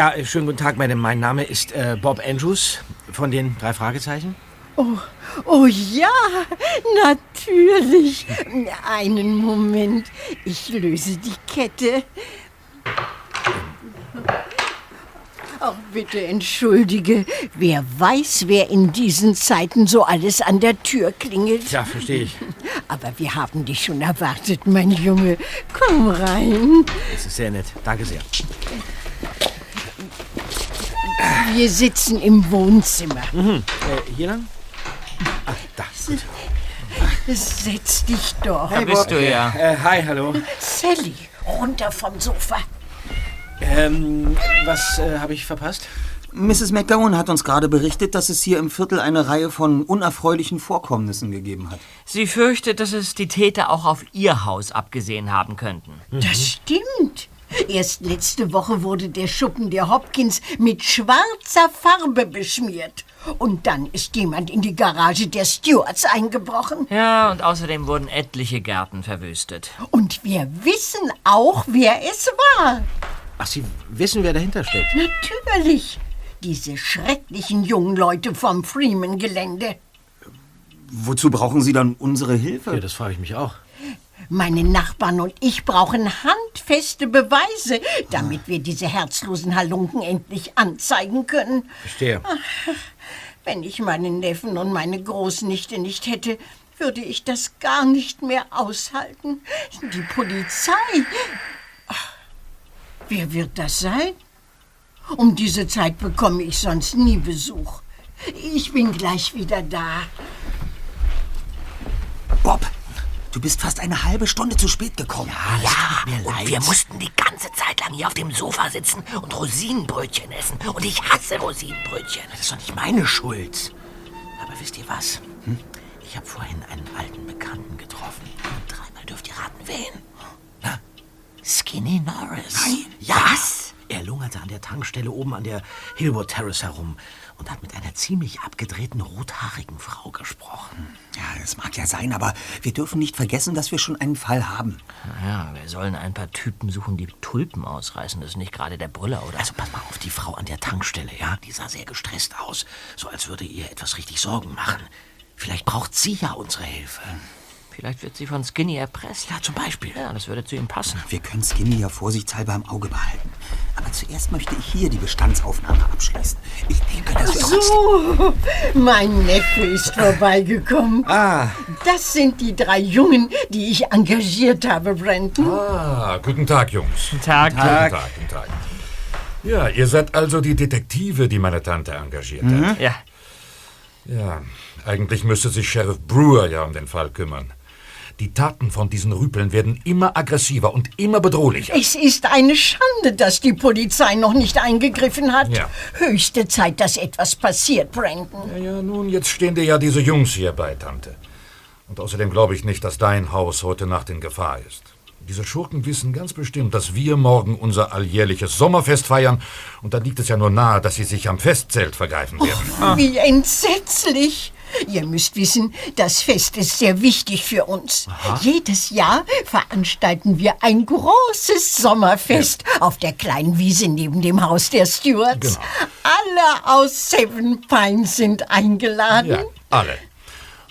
Ja, äh, schönen guten Tag, Madame. Mein Name ist äh, Bob Andrews von den drei Fragezeichen. Oh, oh ja, natürlich. Einen Moment. Ich löse die Kette. Oh, bitte entschuldige. Wer weiß, wer in diesen Zeiten so alles an der Tür klingelt. Ja, verstehe ich. Aber wir haben dich schon erwartet, mein Junge. Komm rein. Das ist sehr nett. Danke sehr. Wir sitzen im Wohnzimmer. Mhm. Äh, hier lang? Ach, da. Gut. Setz dich doch. Da bist du ja. Äh, hi, hallo. Sally, runter vom Sofa. Ähm, was äh, habe ich verpasst? Mrs. McGowan hat uns gerade berichtet, dass es hier im Viertel eine Reihe von unerfreulichen Vorkommnissen gegeben hat. Sie fürchtet, dass es die Täter auch auf ihr Haus abgesehen haben könnten. Das stimmt. Erst letzte Woche wurde der Schuppen der Hopkins mit schwarzer Farbe beschmiert. Und dann ist jemand in die Garage der Stewarts eingebrochen. Ja, und außerdem wurden etliche Gärten verwüstet. Und wir wissen auch, wer es war. Ach, Sie wissen, wer dahinter steckt? Natürlich. Diese schrecklichen jungen Leute vom Freeman-Gelände. Wozu brauchen Sie dann unsere Hilfe? Ja, das frage ich mich auch. Meine Nachbarn und ich brauchen handfeste Beweise, damit wir diese herzlosen Halunken endlich anzeigen können. Verstehe. Wenn ich meinen Neffen und meine Großnichte nicht hätte, würde ich das gar nicht mehr aushalten. Die Polizei. Wer wird das sein? Um diese Zeit bekomme ich sonst nie Besuch. Ich bin gleich wieder da. Bob, du bist fast eine halbe Stunde zu spät gekommen. Ja, und wir mussten die ganze Zeit lang hier auf dem Sofa sitzen und Rosinenbrötchen essen. Und ich hasse Rosinenbrötchen. Das ist doch nicht meine Schuld. Aber wisst ihr was? Hm? Ich habe vorhin einen alten Bekannten getroffen. Und dreimal dürft ihr raten, wen? Na? Skinny Norris. Nein. Ja. Was? Er lungerte an der Tankstelle oben an der Hillwood Terrace herum und hat mit einer ziemlich abgedrehten rothaarigen Frau gesprochen. Ja, das mag ja sein, aber wir dürfen nicht vergessen, dass wir schon einen Fall haben. Ja, wir sollen ein paar Typen suchen, die Tulpen ausreißen. Das ist nicht gerade der Brüller, oder? Also pass mal auf die Frau an der Tankstelle, ja? Die sah sehr gestresst aus, so als würde ihr etwas richtig Sorgen machen. Vielleicht braucht sie ja unsere Hilfe. Vielleicht wird sie von Skinny erpresst. Ja, zum Beispiel. Ja, das würde zu ihm passen. Wir können Skinny ja vorsichtshalber im Auge behalten. Aber zuerst möchte ich hier die Bestandsaufnahme abschließen. Ich denke, dass wir So, mein Neffe ist vorbeigekommen. Ah. Das sind die drei Jungen, die ich engagiert habe, Brandon. Ah, guten Tag, Jungs. Guten Tag. Guten Tag, guten Tag. Ja, ihr seid also die Detektive, die meine Tante engagiert hat. Ja. Ja, eigentlich müsste sich Sheriff Brewer ja um den Fall kümmern. Die Taten von diesen Rüpeln werden immer aggressiver und immer bedrohlicher. Es ist eine Schande, dass die Polizei noch nicht eingegriffen hat. Ja. Höchste Zeit, dass etwas passiert, Brandon. Ja, ja, nun, jetzt stehen dir ja diese Jungs hier bei, Tante. Und außerdem glaube ich nicht, dass dein Haus heute Nacht in Gefahr ist. Diese Schurken wissen ganz bestimmt, dass wir morgen unser alljährliches Sommerfest feiern. Und dann liegt es ja nur nahe, dass sie sich am Festzelt vergreifen werden. Wie entsetzlich! Ihr müsst wissen, das Fest ist sehr wichtig für uns. Jedes Jahr veranstalten wir ein großes Sommerfest auf der kleinen Wiese neben dem Haus der Stewarts. Genau. Alle aus Seven Pines sind eingeladen. Ja, alle.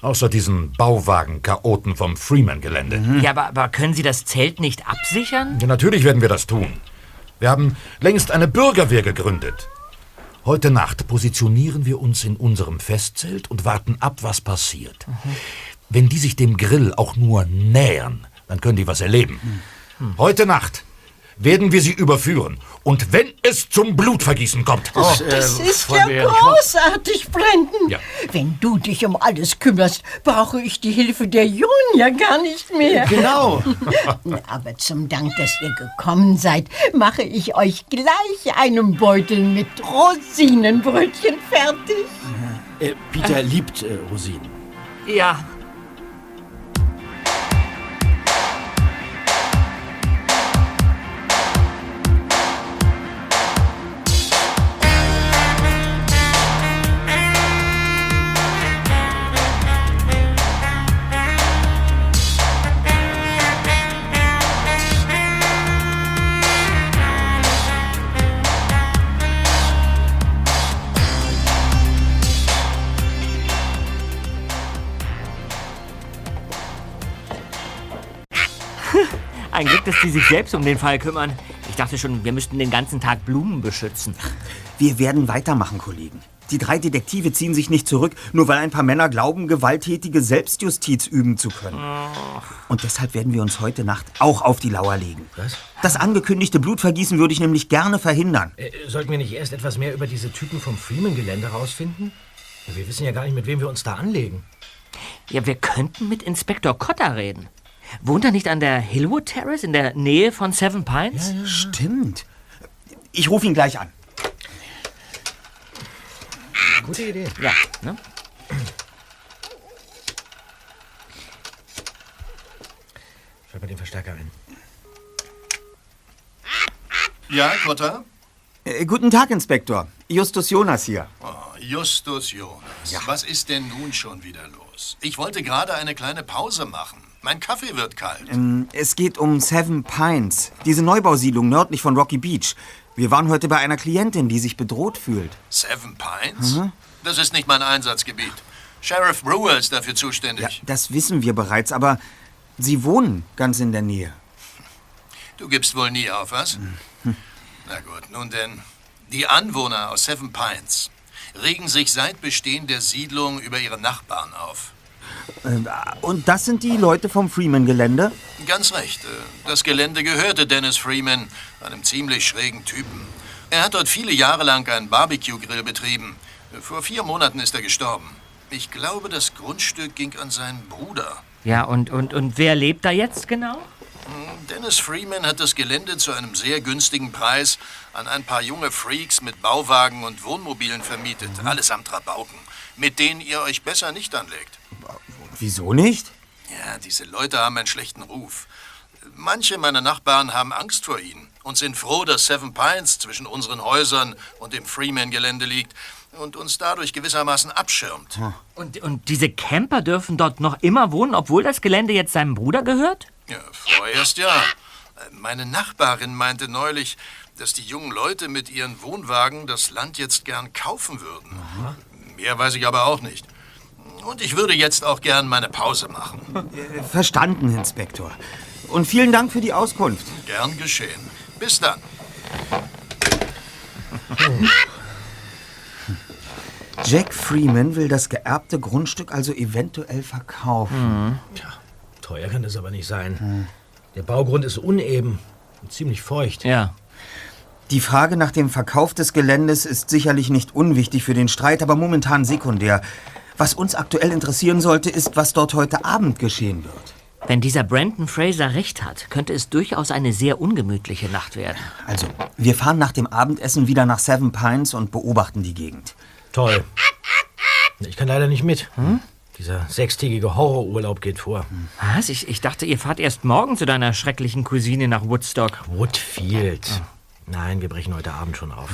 Außer diesen Bauwagen-Chaoten vom Freeman-Gelände. Ja, aber, aber können Sie das Zelt nicht absichern? Ja, natürlich werden wir das tun. Wir haben längst eine Bürgerwehr gegründet. Heute Nacht positionieren wir uns in unserem Festzelt und warten ab, was passiert. Wenn die sich dem Grill auch nur nähern, dann können die was erleben. Heute Nacht werden wir sie überführen. Und wenn es zum Blutvergießen kommt. Das ist ja großartig, Brandon. Ja. Wenn du dich um alles kümmerst, brauche ich die Hilfe der Jungen ja gar nicht mehr. Genau. Aber zum Dank, dass ihr gekommen seid, mache ich euch gleich einen Beutel mit Rosinenbrötchen fertig. Äh, Peter liebt äh, Rosinen. Ja. Glück, dass die sich selbst um den Fall kümmern. Ich dachte schon, wir müssten den ganzen Tag Blumen beschützen. Wir werden weitermachen, Kollegen. Die drei Detektive ziehen sich nicht zurück, nur weil ein paar Männer glauben, gewalttätige Selbstjustiz üben zu können. Und deshalb werden wir uns heute Nacht auch auf die Lauer legen. Was? Das angekündigte Blutvergießen würde ich nämlich gerne verhindern. Äh, sollten wir nicht erst etwas mehr über diese Typen vom Freeman-Gelände rausfinden? Wir wissen ja gar nicht, mit wem wir uns da anlegen. Ja, wir könnten mit Inspektor Cotter reden. Wohnt er nicht an der Hillwood Terrace in der Nähe von Seven Pines? Stimmt. Ich rufe ihn gleich an. Gute Idee. Ja, ne? Schalt mal den Verstärker ein. Ja, Kotter? Äh, guten Tag, Inspektor. Justus Jonas hier. Oh, Justus Jonas. Was ist denn nun schon wieder los? Ich wollte gerade eine kleine Pause machen. Mein Kaffee wird kalt. Es geht um Seven Pines, diese Neubausiedlung nördlich von Rocky Beach. Wir waren heute bei einer Klientin, die sich bedroht fühlt. Seven Pines? Das ist nicht mein Einsatzgebiet. Sheriff Brewer ist dafür Ja, zuständig. das wissen wir bereits, aber Sie wohnen ganz in der Nähe. Du gibst wohl nie auf, was? Na gut, nun denn. Die Anwohner aus Seven Pines regen sich seit Bestehen der Siedlung über ihre Nachbarn auf. Äh, Und das sind die Leute vom Freeman-Gelände? Ganz recht. äh, Das Gelände gehörte Dennis Freeman, einem ziemlich schrägen Typen. Er hat dort viele Jahre lang einen Barbecue-Grill betrieben. Vor vier Monaten ist er gestorben. Ich glaube, das Grundstück ging an seinen Bruder. Ja, und, und, und wer lebt da jetzt genau? Dennis Freeman hat das Gelände zu einem sehr günstigen Preis an ein paar junge Freaks mit Bauwagen und Wohnmobilen vermietet. Allesamt Rabauken, mit denen ihr euch besser nicht anlegt. Wieso nicht? Ja, diese Leute haben einen schlechten Ruf. Manche meiner Nachbarn haben Angst vor ihnen und sind froh, dass Seven Pines zwischen unseren Häusern und dem Freeman-Gelände liegt und uns dadurch gewissermaßen abschirmt. Und, und diese Camper dürfen dort noch immer wohnen, obwohl das Gelände jetzt seinem Bruder gehört? Ja, vorerst ja. Meine Nachbarin meinte neulich, dass die jungen Leute mit ihren Wohnwagen das Land jetzt gern kaufen würden. Mehr weiß ich aber auch nicht. Und ich würde jetzt auch gern meine Pause machen. Äh, Verstanden, Inspektor. Und vielen Dank für die Auskunft. Gern geschehen. Bis dann. Jack Freeman will das geerbte Grundstück also eventuell verkaufen. Teuer kann das aber nicht sein. Der Baugrund ist uneben und ziemlich feucht. Ja. Die Frage nach dem Verkauf des Geländes ist sicherlich nicht unwichtig für den Streit, aber momentan sekundär. Was uns aktuell interessieren sollte, ist, was dort heute Abend geschehen wird. Wenn dieser Brandon Fraser recht hat, könnte es durchaus eine sehr ungemütliche Nacht werden. Also, wir fahren nach dem Abendessen wieder nach Seven Pines und beobachten die Gegend. Toll. Ich kann leider nicht mit. Dieser sechstägige Horrorurlaub geht vor. Was? Ich, ich dachte, ihr fahrt erst morgen zu deiner schrecklichen Cousine nach Woodstock. Woodfield. Nein, wir brechen heute Abend schon auf.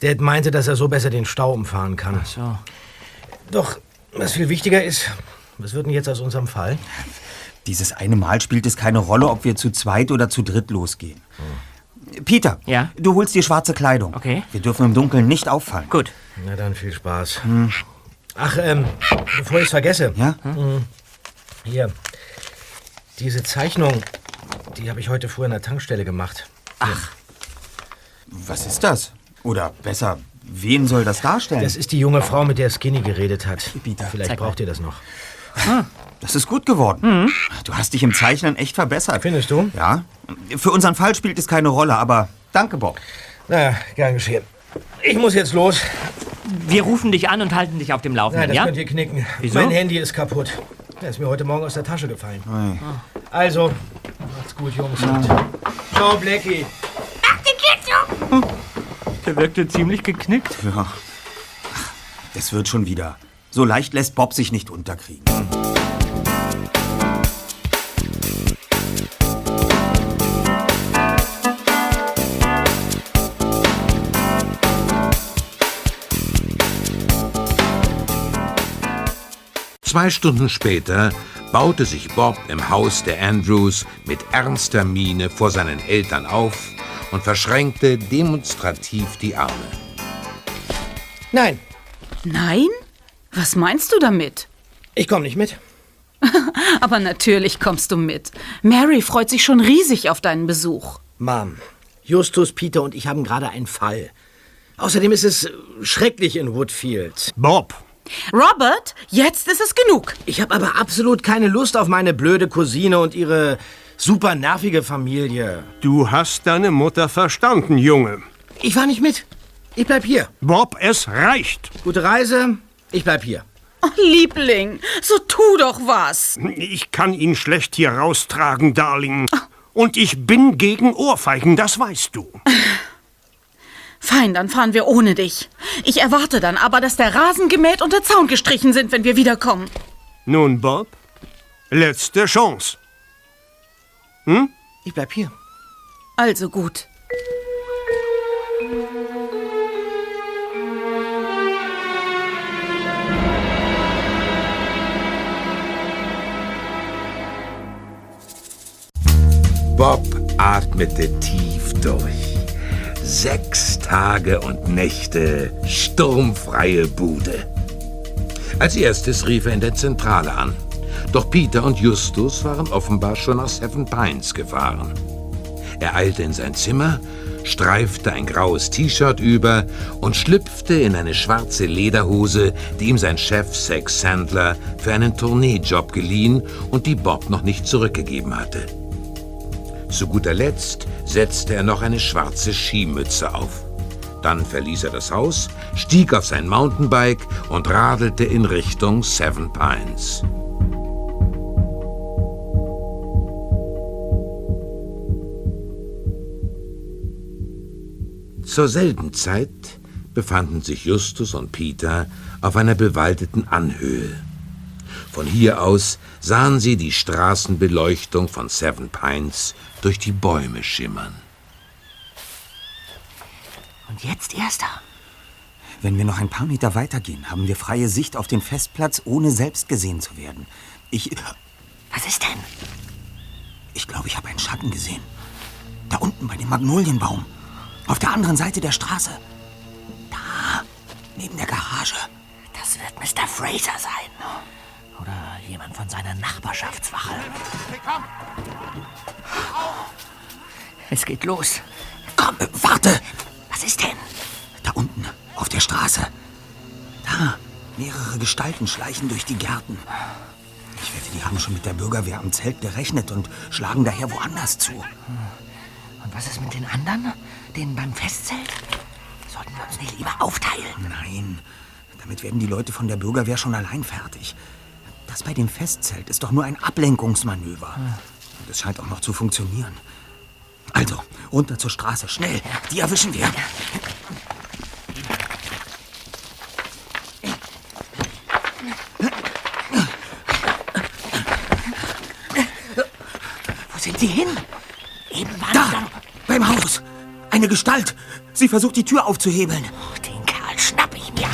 Dad meinte, dass er so besser den Stau umfahren kann. So. Doch, was viel wichtiger ist, was wird denn jetzt aus unserem Fall? Dieses eine Mal spielt es keine Rolle, ob wir zu zweit oder zu dritt losgehen. Peter, Ja? du holst dir schwarze Kleidung. Okay. Wir dürfen im Dunkeln nicht auffallen. Gut. Na dann viel Spaß. Ach, ähm, bevor ich es vergesse. Ja? Hier. Diese Zeichnung, die habe ich heute früh an der Tankstelle gemacht. Was ist das? Oder besser, wen soll das darstellen? Das ist die junge Frau, mit der Skinny geredet hat. Peter, Vielleicht braucht ihr das noch. Das ist gut geworden. Du hast dich im Zeichnen echt verbessert. Findest du? Ja. Für unseren Fall spielt es keine Rolle, aber danke, Bob. Na, gern geschehen. Ich muss jetzt los. Wir rufen dich an und halten dich auf dem Laufenden, das ja? könnt ihr knicken. Wieso? Mein Handy ist kaputt. Der ist mir heute Morgen aus der Tasche gefallen. Also, macht's gut, Jungs. Ciao, Blackie. Der wirkte ziemlich geknickt. Ja. Es wird schon wieder. So leicht lässt Bob sich nicht unterkriegen. Zwei Stunden später baute sich Bob im Haus der Andrews mit ernster Miene vor seinen Eltern auf und verschränkte demonstrativ die Arme. Nein, Nein? Was meinst du damit? ich komme nicht mit. Aber natürlich kommst du mit. Mary freut sich schon riesig auf deinen Besuch. Mom, Justus, Peter und ich haben gerade einen Fall. Außerdem ist es schrecklich in Woodfield. Bob. Robert, jetzt ist es genug. Ich habe aber absolut keine Lust auf meine blöde Cousine und ihre super nervige Familie. Du hast deine Mutter verstanden, Junge. Ich fahr nicht mit. Ich bleib hier. Bob, es reicht. Gute Reise. Ich bleib hier. Oh, Liebling, so tu doch was. Ich kann ihn schlecht hier raustragen, Darling. Und ich bin gegen Ohrfeigen, das weißt du. Fein, dann fahren wir ohne dich. Ich erwarte dann aber, dass der Rasen gemäht und der Zaun gestrichen sind, wenn wir wiederkommen. Nun, Bob, letzte Chance. Hm? Ich bleib hier. Also gut. Bob atmete tief durch. Sechs Tage und Nächte sturmfreie Bude. Als erstes rief er in der Zentrale an. Doch Peter und Justus waren offenbar schon nach Seven Pines gefahren. Er eilte in sein Zimmer, streifte ein graues T-Shirt über und schlüpfte in eine schwarze Lederhose, die ihm sein Chef Sex Sandler für einen Tourneejob geliehen und die Bob noch nicht zurückgegeben hatte. Zu guter Letzt setzte er noch eine schwarze Skimütze auf. Dann verließ er das Haus, stieg auf sein Mountainbike und radelte in Richtung Seven Pines. Zur selben Zeit befanden sich Justus und Peter auf einer bewaldeten Anhöhe. Von hier aus sahen sie die Straßenbeleuchtung von Seven Pines durch die Bäume schimmern. Und jetzt, Erster? Wenn wir noch ein paar Meter weitergehen, haben wir freie Sicht auf den Festplatz, ohne selbst gesehen zu werden. Ich. Was ist denn? Ich glaube, ich habe einen Schatten gesehen. Da unten bei dem Magnolienbaum. Auf der anderen Seite der Straße. Da, neben der Garage. Das wird Mr. Fraser sein. Oder jemand von seiner Nachbarschaftswache. Es geht los. Komm, warte! Was ist denn? Da unten, auf der Straße. Da, mehrere Gestalten schleichen durch die Gärten. Ich wette, die haben schon mit der Bürgerwehr am Zelt gerechnet und schlagen daher woanders zu. Und was ist mit den anderen? Denen beim Festzelt? Sollten wir uns nicht lieber aufteilen? Nein, damit werden die Leute von der Bürgerwehr schon allein fertig. Das bei dem Festzelt ist doch nur ein Ablenkungsmanöver. Und es scheint auch noch zu funktionieren. Also, runter zur Straße, schnell. Die erwischen wir. Wo sind sie hin? Eben waren Da, sie da. beim Haus. Eine Gestalt. Sie versucht, die Tür aufzuhebeln. Den Kerl schnapp ich mir.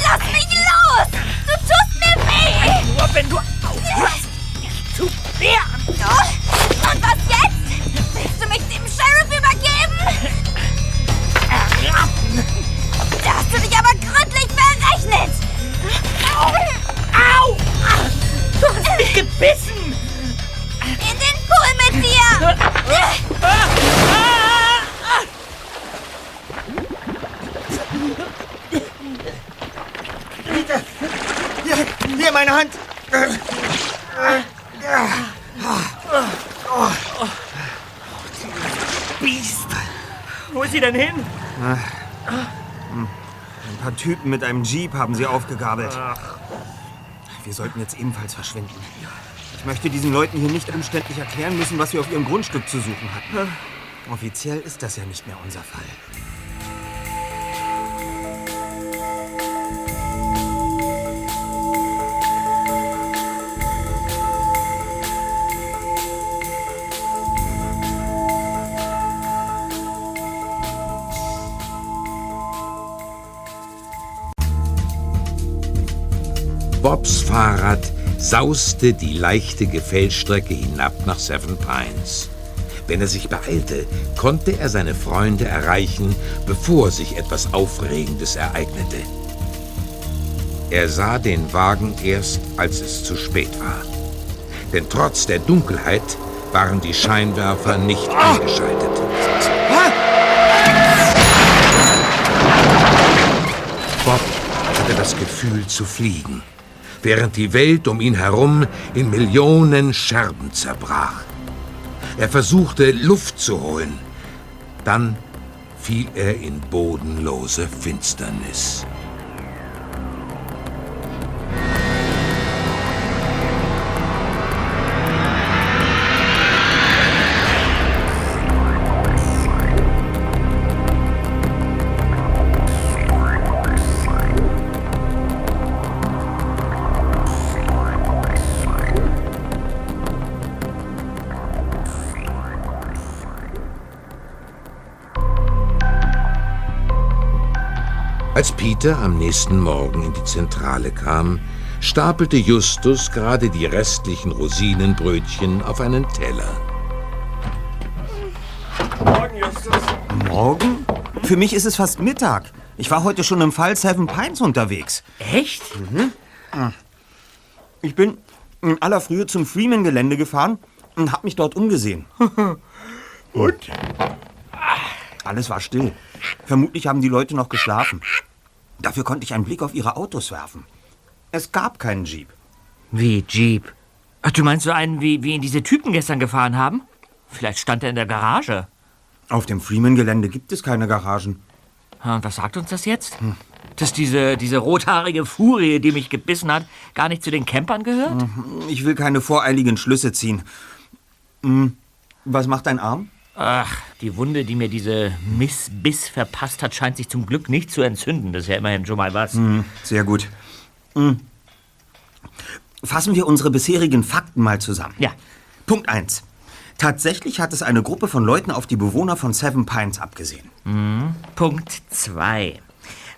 Lass mich los! Du tust mir weh! Nur wenn du aufhörst, dich zu wehren. Du? Und was jetzt? Willst du mich dem Sheriff übergeben? Da hast du dich aber gründlich verrechnet! Au! Gebissen! In den Pool mit dir! Hier, hier, meine Hand. Biest! Wo ist sie denn hin? Ein paar Typen mit einem Jeep haben sie aufgegabelt. Wir sollten jetzt ebenfalls verschwinden. Ich möchte diesen Leuten hier nicht umständlich erklären müssen, was wir auf ihrem Grundstück zu suchen hatten. Offiziell ist das ja nicht mehr unser Fall. Bobs Fahrrad sauste die leichte Gefällstrecke hinab nach Seven Pines. Wenn er sich beeilte, konnte er seine Freunde erreichen, bevor sich etwas Aufregendes ereignete. Er sah den Wagen erst, als es zu spät war. Denn trotz der Dunkelheit waren die Scheinwerfer nicht eingeschaltet. Bob hatte das Gefühl zu fliegen, während die Welt um ihn herum in Millionen Scherben zerbrach. Er versuchte, Luft zu holen. Dann fiel er in bodenlose Finsternis. Peter am nächsten Morgen in die Zentrale kam, stapelte Justus gerade die restlichen Rosinenbrötchen auf einen Teller. Morgen, Justus. Morgen? Für mich ist es fast Mittag. Ich war heute schon im Fall Seven Pines unterwegs. Echt? Mhm. Ich bin in aller Frühe zum Freeman-Gelände gefahren und habe mich dort umgesehen. und? Alles war still. Vermutlich haben die Leute noch geschlafen. Dafür konnte ich einen Blick auf ihre Autos werfen. Es gab keinen Jeep. Wie Jeep? Ach, du meinst so einen, wie, wie ihn diese Typen gestern gefahren haben? Vielleicht stand er in der Garage. Auf dem Freeman-Gelände gibt es keine Garagen. Ja, Und was sagt uns das jetzt? Dass diese, diese rothaarige Furie, die mich gebissen hat, gar nicht zu den Campern gehört? Ich will keine voreiligen Schlüsse ziehen. Hm, Was macht dein Arm? Ach, die Wunde, die mir diese Miss Biss verpasst hat, scheint sich zum Glück nicht zu entzünden. Das ist ja immerhin schon mal was. Hm, Sehr gut. Hm. Fassen wir unsere bisherigen Fakten mal zusammen. Ja. Punkt 1. Tatsächlich hat es eine Gruppe von Leuten auf die Bewohner von Seven Pines abgesehen. Mhm. Punkt 2.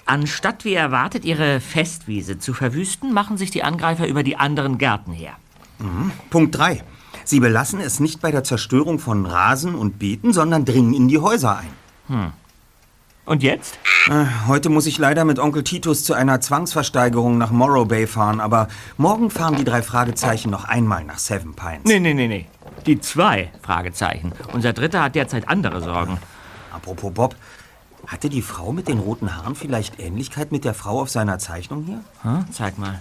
Anstatt wie erwartet ihre Festwiese zu verwüsten, machen sich die Angreifer über die anderen Gärten her. Mhm. Punkt 3. Sie belassen es nicht bei der Zerstörung von Rasen und Beeten, sondern dringen in die Häuser ein. Hm. Und jetzt? Äh, Heute muss ich leider mit Onkel Titus zu einer Zwangsversteigerung nach Morrow Bay fahren, aber morgen fahren die drei Fragezeichen noch einmal nach Seven Pines. Nee, nee, nee, nee. Die zwei Fragezeichen. Unser Dritter hat derzeit andere Sorgen. Apropos Bob, hatte die Frau mit den roten Haaren vielleicht Ähnlichkeit mit der Frau auf seiner Zeichnung hier? Hm? Zeig mal.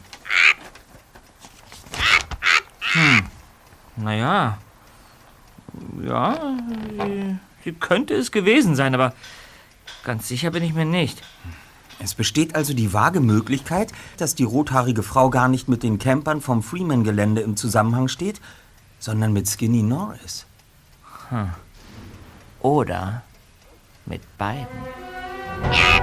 Hm. Naja. Ja, sie, sie könnte es gewesen sein, aber ganz sicher bin ich mir nicht. Es besteht also die vage Möglichkeit, dass die rothaarige Frau gar nicht mit den Campern vom Freeman-Gelände im Zusammenhang steht, sondern mit Skinny Norris. Hm. Oder mit beiden. Oh,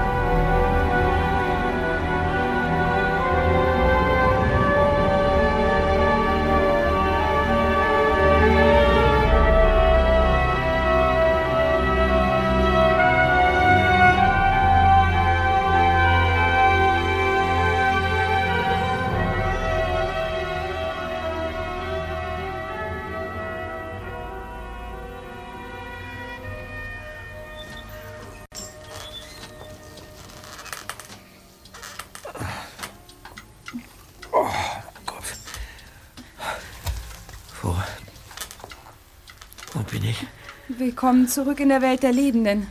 Willkommen zurück in der Welt der Lebenden.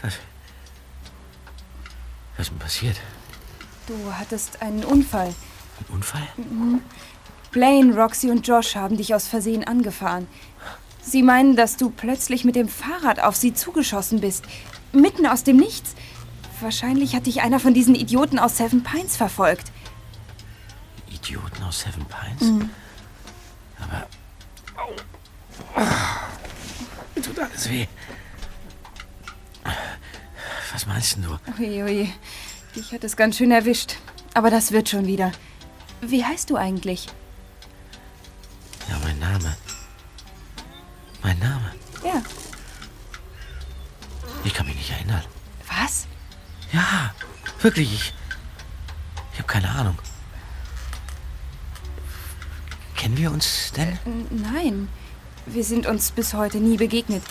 Was? Was ist denn passiert? Du hattest einen Unfall. Ein Unfall? Mhm. Blaine, Roxy und Josh haben dich aus Versehen angefahren. Sie meinen, dass du plötzlich mit dem Fahrrad auf sie zugeschossen bist. Mitten aus dem Nichts. Wahrscheinlich hat dich einer von diesen Idioten aus Seven Pines verfolgt. Idioten aus Seven Pines? Mhm. Aber. Au. Weh. Was meinst du? Oje, oje. Dich hat es ganz schön erwischt. Aber das wird schon wieder. Wie heißt du eigentlich? Ja, mein Name. Mein Name. Ja. Ich kann mich nicht erinnern. Was? Ja, wirklich. Ich, ich habe keine Ahnung. Kennen wir uns denn? Nein. Wir sind uns bis heute nie begegnet.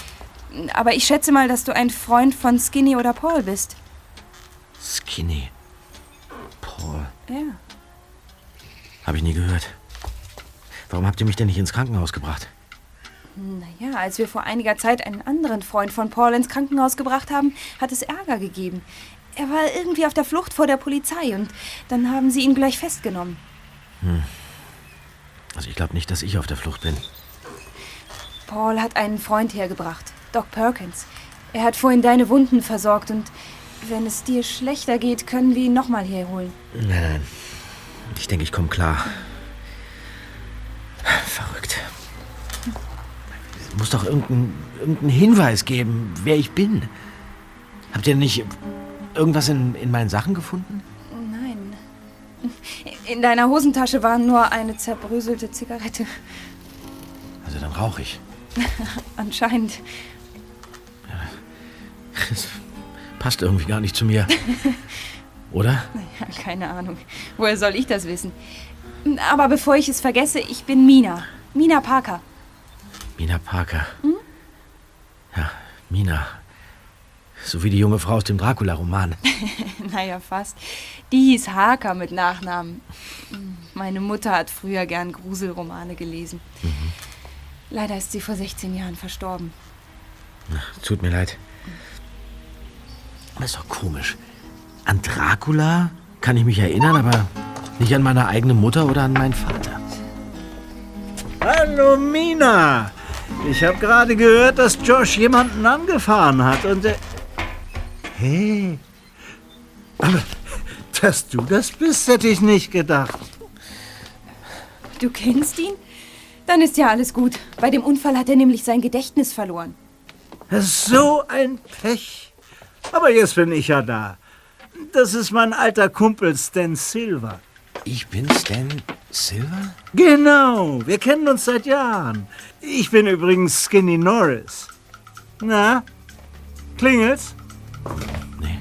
Aber ich schätze mal, dass du ein Freund von Skinny oder Paul bist. Skinny. Paul. Ja. Habe ich nie gehört. Warum habt ihr mich denn nicht ins Krankenhaus gebracht? Naja, als wir vor einiger Zeit einen anderen Freund von Paul ins Krankenhaus gebracht haben, hat es Ärger gegeben. Er war irgendwie auf der Flucht vor der Polizei und dann haben sie ihn gleich festgenommen. Hm. Also ich glaube nicht, dass ich auf der Flucht bin. Paul hat einen Freund hergebracht, Doc Perkins. Er hat vorhin deine Wunden versorgt und wenn es dir schlechter geht, können wir ihn nochmal herholen. Nein, nein. Ich denke, ich komme klar. Verrückt. Es muss doch irgendeinen irgendein Hinweis geben, wer ich bin. Habt ihr nicht irgendwas in, in meinen Sachen gefunden? Nein. In deiner Hosentasche war nur eine zerbröselte Zigarette. Also dann rauche ich. Anscheinend. Das passt irgendwie gar nicht zu mir. Oder? Ja, keine Ahnung. Woher soll ich das wissen? Aber bevor ich es vergesse, ich bin Mina. Mina Parker. Mina Parker. Hm? Ja, Mina. So wie die junge Frau aus dem Dracula-Roman. naja, fast. Die hieß Harker mit Nachnamen. Meine Mutter hat früher gern Gruselromane gelesen. Mhm. Leider ist sie vor 16 Jahren verstorben. Ach, tut mir leid. Das ist doch komisch. An Dracula kann ich mich erinnern, aber nicht an meine eigene Mutter oder an meinen Vater. Hallo Mina. Ich habe gerade gehört, dass Josh jemanden angefahren hat und er... Hey. Aber dass du das bist, hätte ich nicht gedacht. Du kennst ihn? Dann ist ja alles gut. Bei dem Unfall hat er nämlich sein Gedächtnis verloren. So ein Pech. Aber jetzt bin ich ja da. Das ist mein alter Kumpel Stan Silver. Ich bin Stan Silver? Genau, wir kennen uns seit Jahren. Ich bin übrigens Skinny Norris. Na, klingelt's? Nee.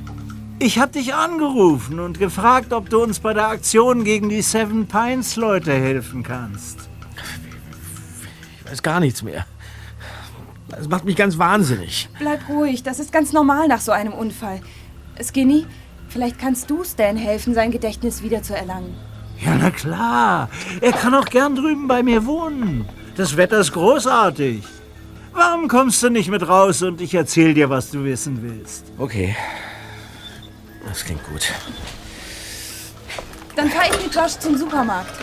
Ich hab dich angerufen und gefragt, ob du uns bei der Aktion gegen die Seven Pines Leute helfen kannst. Ich weiß gar nichts mehr. Das macht mich ganz wahnsinnig. Bleib ruhig, das ist ganz normal nach so einem Unfall. Skinny, vielleicht kannst du Stan helfen, sein Gedächtnis wiederzuerlangen. Ja, na klar. Er kann auch gern drüben bei mir wohnen. Das Wetter ist großartig. Warum kommst du nicht mit raus und ich erzähl dir, was du wissen willst? Okay. Das klingt gut. Dann fahr ich mit Josh zum Supermarkt.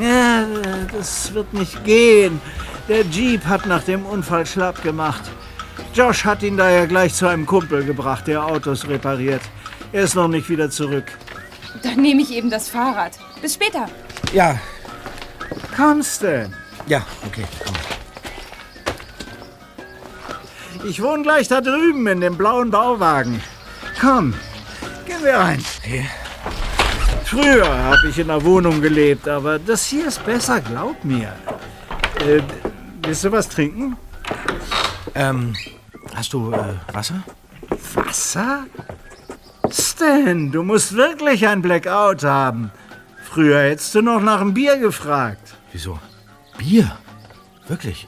Ja, das wird nicht gehen. Der Jeep hat nach dem Unfall schlapp gemacht. Josh hat ihn daher gleich zu einem Kumpel gebracht, der Autos repariert. Er ist noch nicht wieder zurück. Dann nehme ich eben das Fahrrad. Bis später. Ja. Kommst denn? Ja, okay, komm. Ich wohne gleich da drüben in dem blauen Bauwagen. Komm, gehen wir rein. Okay. Früher habe ich in der Wohnung gelebt, aber das hier ist besser, glaub mir. Äh, willst du was trinken? Ähm, hast du äh, Wasser? Wasser? Stan, du musst wirklich ein Blackout haben. Früher hättest du noch nach einem Bier gefragt. Wieso? Bier? Wirklich?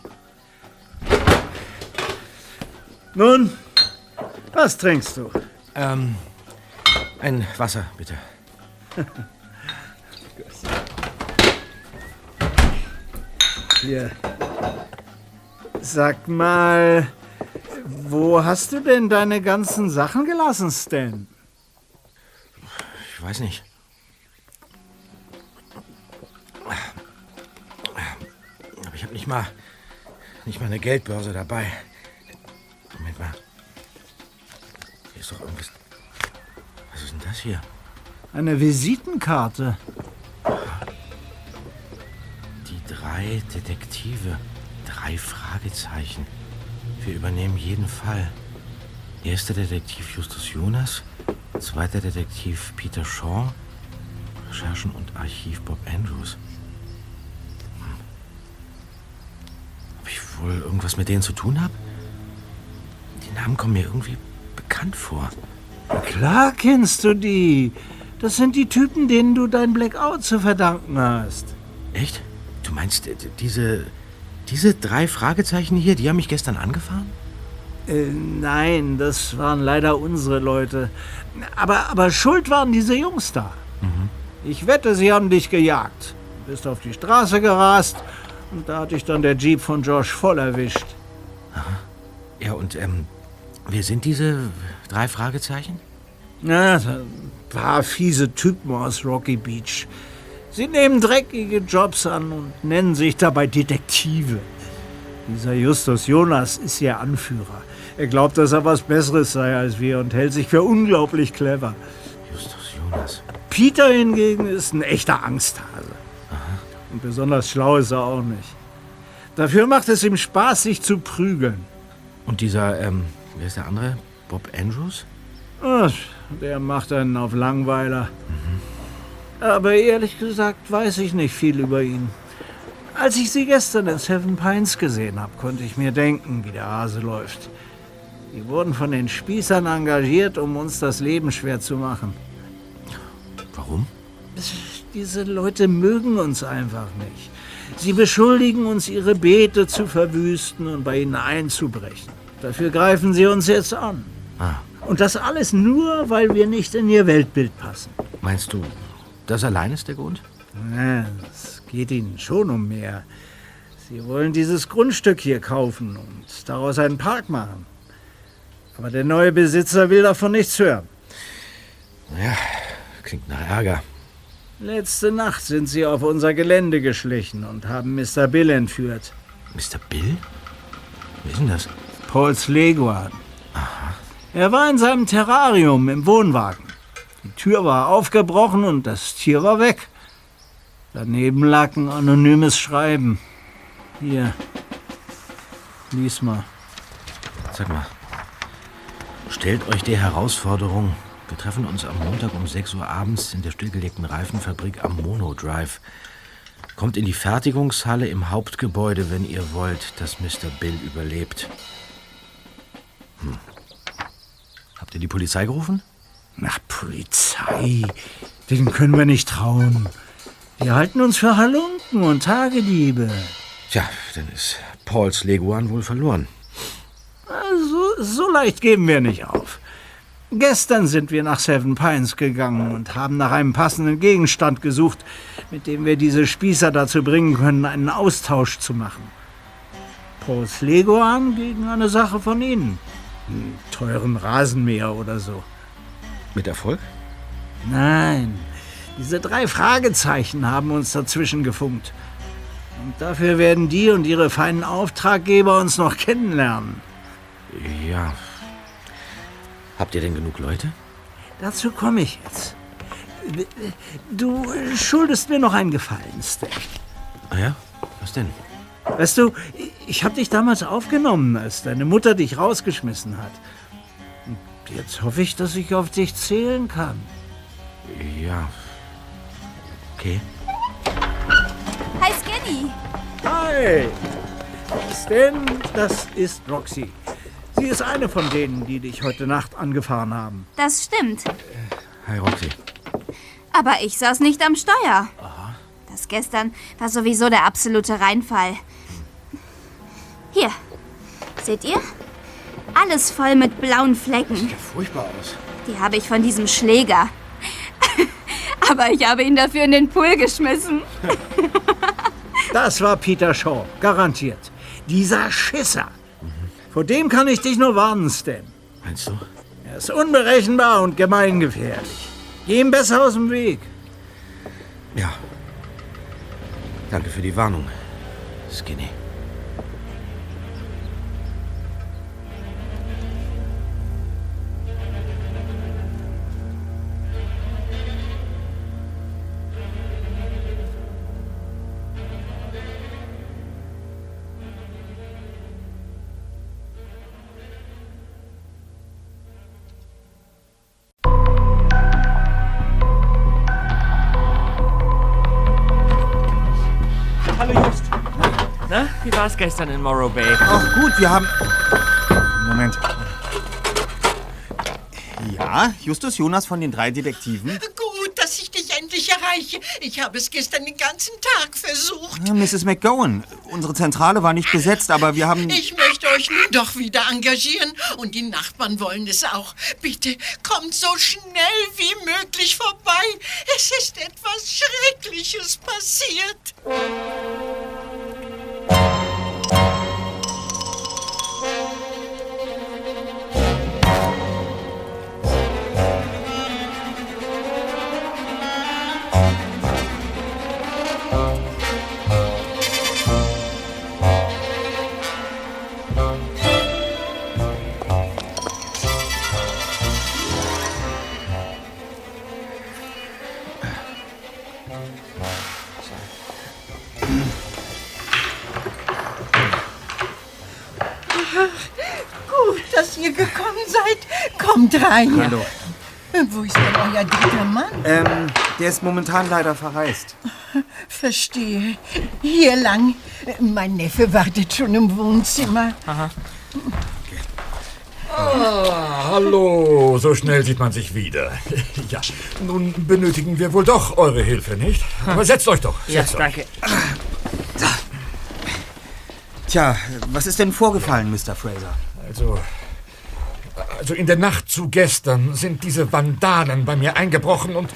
Nun, was trinkst du? Ähm, ein Wasser, bitte. Hier. Sag mal, wo hast du denn deine ganzen Sachen gelassen, Stan? Ich weiß nicht. Aber ich habe nicht mal nicht mal eine Geldbörse dabei. Moment mal. Hier ist doch irgendwas. Was ist denn das hier? Eine Visitenkarte. Die drei Detektive. Drei Fragezeichen. Wir übernehmen jeden Fall. Erster Detektiv Justus Jonas, zweiter Detektiv Peter Shaw, Recherchen und Archiv Bob Andrews. Hm. Ob ich wohl irgendwas mit denen zu tun habe? Die Namen kommen mir irgendwie bekannt vor. Klar kennst du die. Das sind die Typen, denen du dein Blackout zu verdanken hast. Echt? Du meinst äh, diese Diese drei Fragezeichen hier, die haben mich gestern angefahren? Äh, nein, das waren leider unsere Leute. Aber, aber schuld waren diese Jungs da. Ich wette, sie haben dich gejagt. Du bist auf die Straße gerast und da hat dich dann der Jeep von Josh voll erwischt. Ja, und ähm, wer sind diese drei Fragezeichen? Na, ein paar fiese Typen aus Rocky Beach. Sie nehmen dreckige Jobs an und nennen sich dabei Detektive. Dieser Justus Jonas ist ihr Anführer. Er glaubt, dass er was Besseres sei als wir und hält sich für unglaublich clever. Justus Jonas. Peter hingegen ist ein echter Angsthase. Und besonders schlau ist er auch nicht. Dafür macht es ihm Spaß, sich zu prügeln. Und dieser, ähm, wer ist der andere? Bob Andrews? Ach, der macht einen auf Langweiler. Aber ehrlich gesagt weiß ich nicht viel über ihn. Als ich sie gestern in Seven Pines gesehen habe, konnte ich mir denken, wie der Hase läuft. Die wurden von den Spießern engagiert, um uns das Leben schwer zu machen. Warum? Diese Leute mögen uns einfach nicht. Sie beschuldigen uns, ihre Beete zu verwüsten und bei ihnen einzubrechen. Dafür greifen sie uns jetzt an. Ah, Und das alles nur, weil wir nicht in ihr Weltbild passen. meinst du, das allein ist der Grund? Ja, es geht ihnen schon um mehr. Sie wollen dieses Grundstück hier kaufen und daraus einen Park machen. Aber der neue Besitzer will davon nichts hören. Ja, klingt nach Ärger. Letzte Nacht sind sie auf unser Gelände geschlichen und haben Mr. Bill entführt. Mr. Bill? Wer ist denn das? Pauls Leguan. Er war in seinem Terrarium im Wohnwagen. Die Tür war aufgebrochen und das Tier war weg. Daneben lag ein anonymes Schreiben. Hier. Lies mal. Sag mal, stellt euch der Herausforderung. Wir treffen uns am Montag um 6 Uhr abends in der stillgelegten Reifenfabrik am Mono Drive. Kommt in die Fertigungshalle im Hauptgebäude, wenn ihr wollt, dass Mr. Bill überlebt. Hm. Habt ihr die Polizei gerufen? Nach Polizei? Den können wir nicht trauen. Wir halten uns für Halunken und Tagediebe. Tja, dann ist Pauls Leguan wohl verloren. Also, so leicht geben wir nicht auf. Gestern sind wir nach Seven Pines gegangen und haben nach einem passenden Gegenstand gesucht, mit dem wir diese Spießer dazu bringen können, einen Austausch zu machen. Pauls Leguan gegen eine Sache von Ihnen. Einen teuren Rasenmäher oder so. Mit Erfolg? Nein, diese drei Fragezeichen haben uns dazwischen gefunkt. Und dafür werden die und ihre feinen Auftraggeber uns noch kennenlernen. Ja. Habt ihr denn genug Leute? Dazu komme ich jetzt. Du schuldest mir noch einen Gefallen, Stack. Ah ja? Was denn? Weißt du, ich habe dich damals aufgenommen, als deine Mutter dich rausgeschmissen hat. Jetzt hoffe ich, dass ich auf dich zählen kann. Ja. Okay. Hi, Skinny. Hi! Stan, das ist Roxy. Sie ist eine von denen, die dich heute Nacht angefahren haben. Das stimmt. Hi, Roxy. Aber ich saß nicht am Steuer. Das gestern war sowieso der absolute Reinfall. Hier. Seht ihr? Alles voll mit blauen Flecken. Furchtbar aus. Die habe ich von diesem Schläger. Aber ich habe ihn dafür in den Pool geschmissen. Das war Peter Shaw, garantiert. Dieser Schisser. Vor dem kann ich dich nur warnen, Stan. Meinst du? Er ist unberechenbar und gemeingefährlich. Geh ihm besser aus dem Weg. Ja. Danke für die Warnung, Skinny. Na, wie war's gestern in Morrow Bay? Ach gut, wir haben... Moment. Ja, Justus Jonas von den drei Detektiven. Gut, dass ich dich endlich erreiche. Ich habe es gestern den ganzen Tag versucht. Ja, Mrs. McGowan, unsere Zentrale war nicht besetzt, aber wir haben... Ich möchte euch nun doch wieder engagieren und die Nachbarn wollen es auch. Bitte kommt so schnell wie möglich vorbei. Es ist etwas Schreckliches passiert. Rein. Hallo. Wo ist denn euer dritter Mann? Ähm, der ist momentan leider verreist. Verstehe. Hier lang. Mein Neffe wartet schon im Wohnzimmer. Aha. Ah, hallo, so schnell sieht man sich wieder. Ja, nun benötigen wir wohl doch eure Hilfe, nicht? Aber setzt euch doch. Ja, Setzt euch. danke. Tja, was ist denn vorgefallen, Mr. Fraser? Also, also in der Nacht zu gestern sind diese Vandalen bei mir eingebrochen und,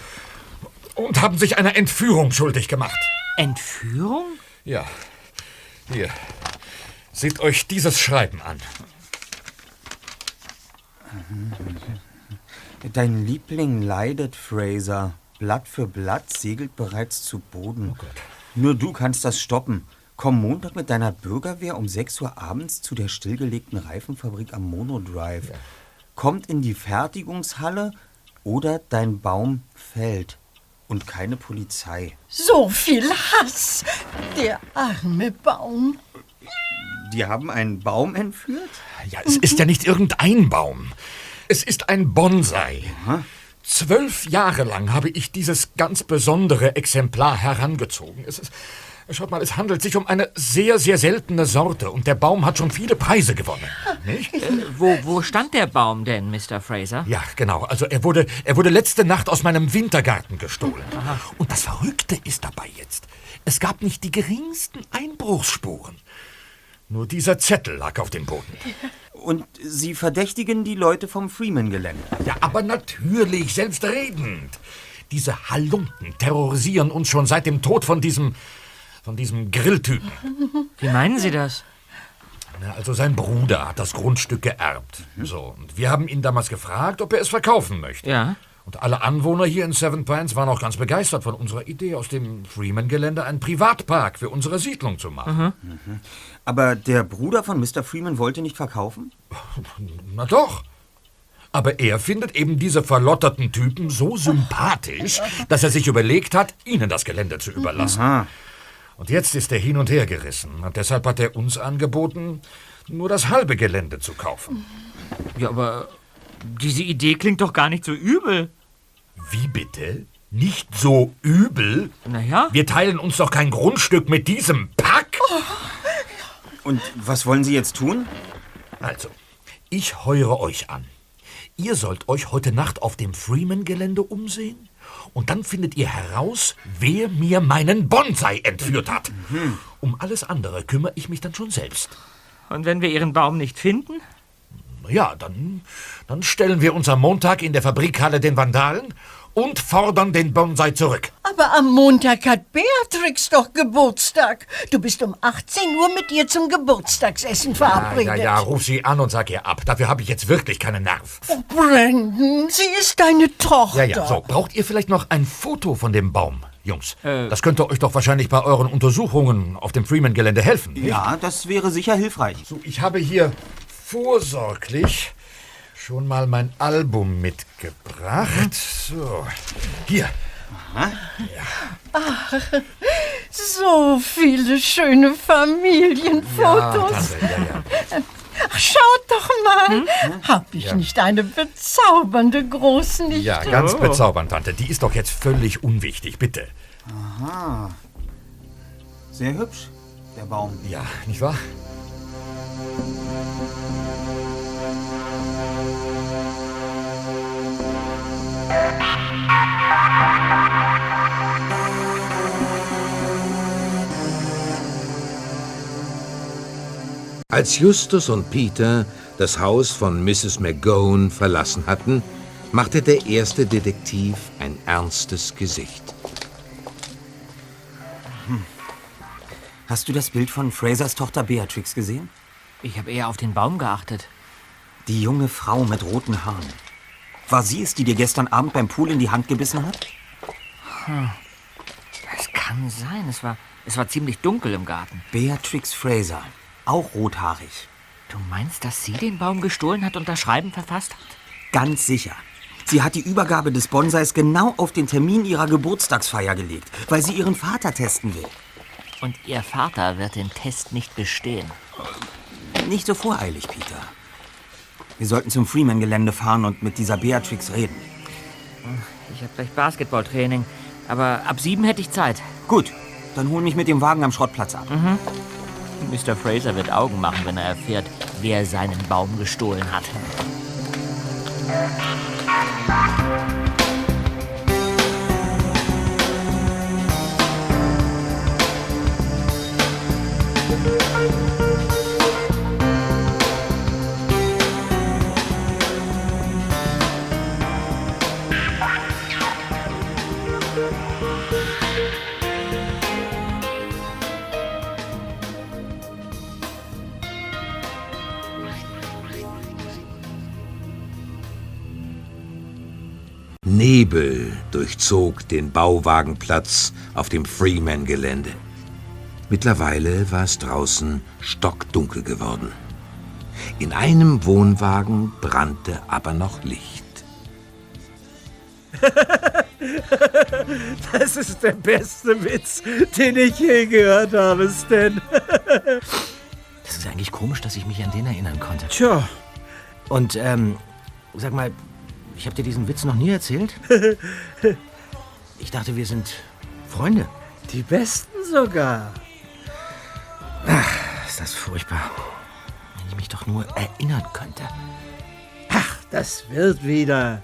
und haben sich einer Entführung schuldig gemacht. Entführung? Ja. Hier. Seht euch dieses Schreiben an. Dein Liebling leidet, Fraser. Blatt für Blatt segelt bereits zu Boden. Nur du kannst das stoppen. Komm Montag mit deiner Bürgerwehr um 6 Uhr abends zu der stillgelegten Reifenfabrik am Mono Drive. Kommt in die Fertigungshalle oder dein Baum fällt. Und keine Polizei. So viel Hass. Der arme Baum. Die haben einen Baum entführt? Ja, es ist ja nicht irgendein Baum. Es ist ein Bonsai. Zwölf Jahre lang habe ich dieses ganz besondere Exemplar herangezogen. Es ist, schaut mal, es handelt sich um eine sehr, sehr seltene Sorte und der Baum hat schon viele Preise gewonnen. Nicht? Äh, wo, wo stand der Baum denn, Mr. Fraser? Ja, genau. Also er wurde, er wurde letzte Nacht aus meinem Wintergarten gestohlen. Und das Verrückte ist dabei jetzt, es gab nicht die geringsten Einbruchsspuren. Nur dieser Zettel lag auf dem Boden. Und sie verdächtigen die Leute vom Freeman-Gelände. Ja, aber natürlich, selbstredend. Diese Halunken terrorisieren uns schon seit dem Tod von diesem, von diesem Grilltypen. Wie meinen Sie das? Na, also sein Bruder hat das Grundstück geerbt. So, und wir haben ihn damals gefragt, ob er es verkaufen möchte. Ja. Und alle Anwohner hier in Seven Pines waren auch ganz begeistert von unserer Idee, aus dem Freeman-Gelände einen Privatpark für unsere Siedlung zu machen. Mhm. Aber der Bruder von Mr. Freeman wollte nicht verkaufen? Na doch. Aber er findet eben diese verlotterten Typen so sympathisch, dass er sich überlegt hat, ihnen das Gelände zu überlassen. Aha. Und jetzt ist er hin und her gerissen. Und deshalb hat er uns angeboten, nur das halbe Gelände zu kaufen. Ja, aber diese Idee klingt doch gar nicht so übel. Wie bitte? Nicht so übel? Naja. Wir teilen uns doch kein Grundstück mit diesem Pack. Und was wollen Sie jetzt tun? Also, ich heure euch an. Ihr sollt euch heute Nacht auf dem Freeman-Gelände umsehen und dann findet ihr heraus, wer mir meinen Bonsai entführt hat. Um alles andere kümmere ich mich dann schon selbst. Und wenn wir Ihren Baum nicht finden? Ja, dann, dann stellen wir uns am Montag in der Fabrikhalle den Vandalen und fordern den Bonsai zurück. Aber am Montag hat Beatrix doch Geburtstag. Du bist um 18 Uhr mit ihr zum Geburtstagsessen Ja, verabredet. ja, ja, ruf sie an und sag ihr ab. Dafür habe ich jetzt wirklich keinen Nerv. Oh, Brandon, sie ist deine Tochter. Ja, ja, so. Braucht ihr vielleicht noch ein Foto von dem Baum, Jungs? Das könnte euch doch wahrscheinlich bei euren Untersuchungen auf dem Freeman-Gelände helfen. nicht? Ja, das wäre sicher hilfreich. So, ich habe hier vorsorglich schon mal mein Album mitgebracht. So, hier. Ach, so viele schöne Familienfotos. Tante, ja, ja. Ach, schaut doch mal. Hab ich Ja. nicht eine bezaubernde Großnichte? Ja, ganz bezaubernd, Tante. Die ist doch jetzt völlig unwichtig, bitte. Aha. Sehr hübsch, der Baum. Ja, nicht wahr? Als Justus und Peter das Haus von Mrs. McGowan verlassen hatten, machte der erste Detektiv ein ernstes Gesicht. Hm. Hast du das Bild von Frasers Tochter Beatrix gesehen? Ich habe eher auf den Baum geachtet. Die junge Frau mit roten Haaren. War sie es, die dir gestern Abend beim Pool in die Hand gebissen hat? Hm. Das kann sein. Es war, es war ziemlich dunkel im Garten. Beatrix Fraser. Auch rothaarig. Du meinst, dass sie den Baum gestohlen hat und das Schreiben verfasst hat? Ganz sicher. Sie hat die Übergabe des Bonsais genau auf den Termin ihrer Geburtstagsfeier gelegt, weil sie ihren Vater testen will. Und ihr Vater wird den Test nicht bestehen. Nicht so voreilig, Peter. Wir sollten zum Freeman-Gelände fahren und mit dieser Beatrix reden. Ich habe gleich Basketballtraining, aber ab sieben hätte ich Zeit. Gut, dann hol mich mit dem Wagen am Schrottplatz ab. Mhm. Mr. Fraser wird Augen machen, wenn er erfährt, wer seinen Baum gestohlen hat. Nebel durchzog den Bauwagenplatz auf dem Freeman-Gelände. Mittlerweile war es draußen stockdunkel geworden. In einem Wohnwagen brannte aber noch Licht. Das ist der beste Witz, den ich je gehört habe, Stan. Das ist eigentlich komisch, dass ich mich an den erinnern konnte. Tja. Und, ähm, sag mal, ich habe dir diesen Witz noch nie erzählt? Ich dachte, wir sind Freunde. Die besten sogar. Ach, ist das furchtbar. Wenn ich mich doch nur erinnern könnte. Ach, das wird wieder.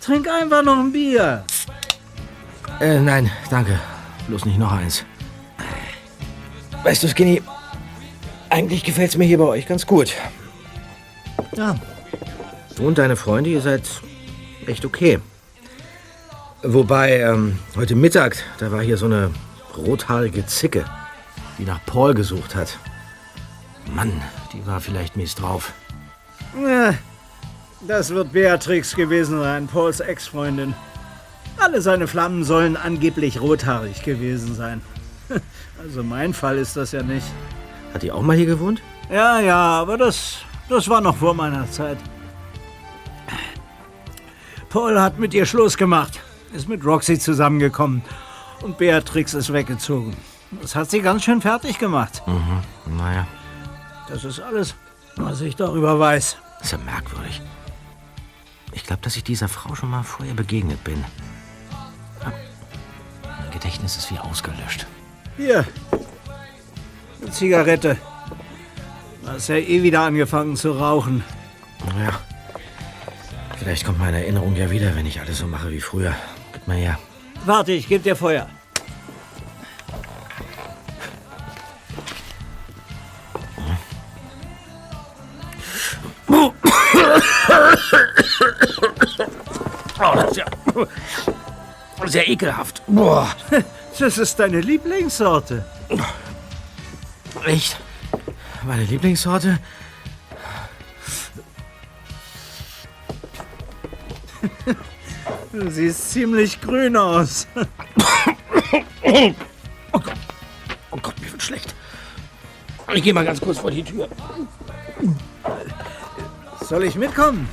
Trink einfach noch ein Bier. Äh, nein, danke. Bloß nicht noch eins. Weißt du, Skinny, eigentlich gefällt's mir hier bei euch ganz gut. Ja. Du und deine Freunde, ihr seid echt okay. Wobei, ähm, heute Mittag, da war hier so eine rothaarige Zicke, die nach Paul gesucht hat. Mann, die war vielleicht mies drauf. Ja, das wird Beatrix gewesen sein, Pauls Ex-Freundin. Alle seine Flammen sollen angeblich rothaarig gewesen sein. Also mein Fall ist das ja nicht. Hat die auch mal hier gewohnt? Ja, ja, aber das, das war noch vor meiner Zeit. Paul hat mit ihr Schluss gemacht, ist mit Roxy zusammengekommen und Beatrix ist weggezogen. Das hat sie ganz schön fertig gemacht. Mhm, naja. Das ist alles, was ich darüber weiß. Ist ja merkwürdig. Ich glaube, dass ich dieser Frau schon mal vorher begegnet bin. Ja. Mein Gedächtnis ist wie ausgelöscht. Hier, eine Zigarette. Du hast ja eh wieder angefangen zu rauchen. Naja. Vielleicht kommt meine Erinnerung ja wieder, wenn ich alles so mache wie früher. Mal her. Warte, ich geb dir Feuer. Oh, das ist ja sehr ekelhaft. Boah. Das ist deine Lieblingssorte. Echt? Meine Lieblingssorte? Du siehst ziemlich grün aus. Oh Gott. Oh Gott, mir wird schlecht. Ich gehe mal ganz kurz vor die Tür. Soll ich mitkommen?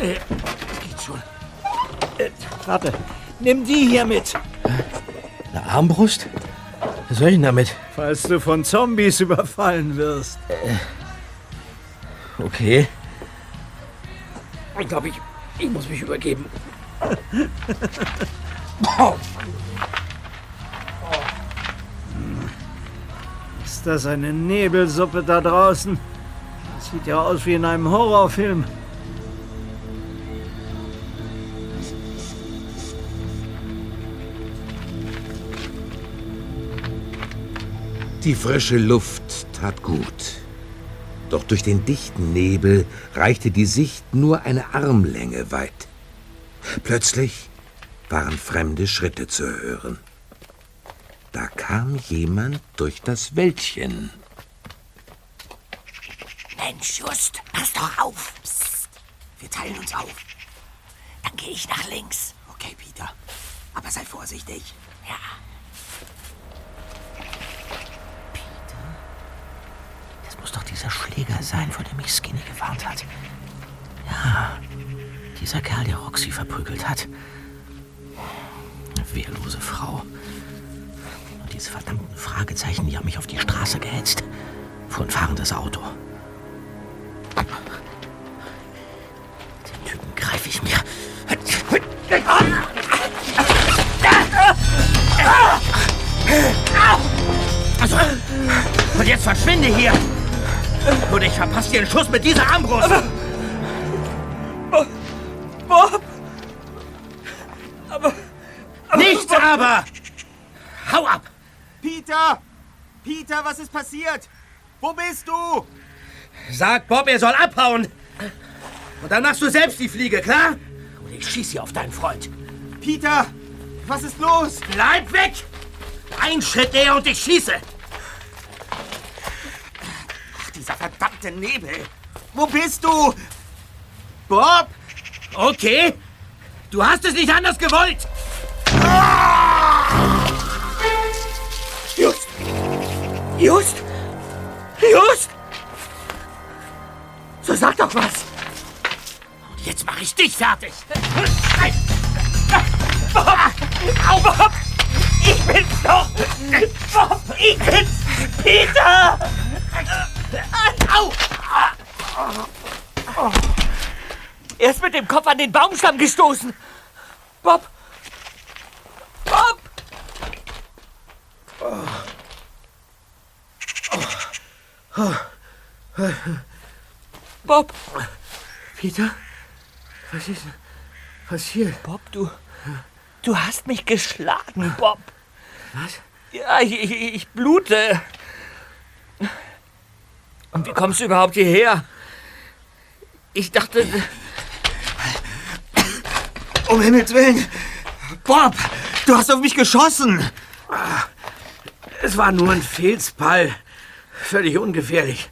Nee, geht schon. Äh, warte, nimm die hier mit. Eine Armbrust? Was soll ich denn damit? Falls du von Zombies überfallen wirst. Okay. Ich glaube, ich, ich muss mich übergeben. Ist das eine Nebelsuppe da draußen? Das sieht ja aus wie in einem Horrorfilm. Die frische Luft tat gut. Doch durch den dichten Nebel reichte die Sicht nur eine Armlänge weit. Plötzlich waren fremde Schritte zu hören. Da kam jemand durch das Wäldchen. Mensch, Just, pass doch auf. Psst. Wir teilen uns auf. Dann gehe ich nach links. Okay, Peter. Aber sei vorsichtig. Ja. Muss doch dieser Schläger sein, vor dem mich Skinny gewarnt hat. Ja, dieser Kerl, der Roxy verprügelt hat. Eine wehrlose Frau. Und diese verdammten Fragezeichen, die haben mich auf die Straße gehetzt. Vor ein fahrendes Auto. Den Typen greife ich mir. Also, und jetzt verschwinde hier! Und ich verpasse dir einen Schuss mit dieser Armbrust! Bob! Aber. Nichts aber! Hau ab! Peter! Peter, was ist passiert? Wo bist du? Sag Bob, er soll abhauen! Und dann machst du selbst die Fliege, klar? Und ich schieße hier auf deinen Freund. Peter! Was ist los? Bleib weg! Ein Schritt näher und ich schieße! Ach, dieser verdammte Nebel! Wo bist du? Bob? Okay. Du hast es nicht anders gewollt! Just! Just! Just! So sag doch was! Und jetzt mache ich dich fertig! Bob! Au, Bob! Ich bin's doch! Bob, ich bin's! Peter! Au! Er ist mit dem Kopf an den Baumstamm gestoßen. Bob! Bob! Bob! Peter? Was ist passiert? Bob, du. Du hast mich geschlagen, Bob. Was? Ja, ich, ich, ich blute. Und wie kommst du überhaupt hierher? Ich dachte. Um Himmels Willen! Bob, du hast auf mich geschossen! Es war nur ein Filzball. Völlig ungefährlich.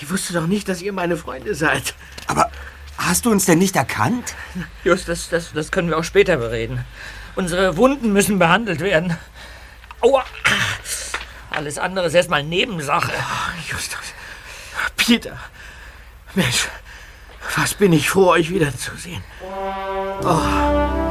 Ich wusste doch nicht, dass ihr meine Freunde seid. Aber hast du uns denn nicht erkannt? Just, das, das, das können wir auch später bereden. Unsere Wunden müssen behandelt werden. Aua! Alles andere ist erstmal Nebensache. Justus. Peter. Mensch, was bin ich froh, euch wiederzusehen. Oh.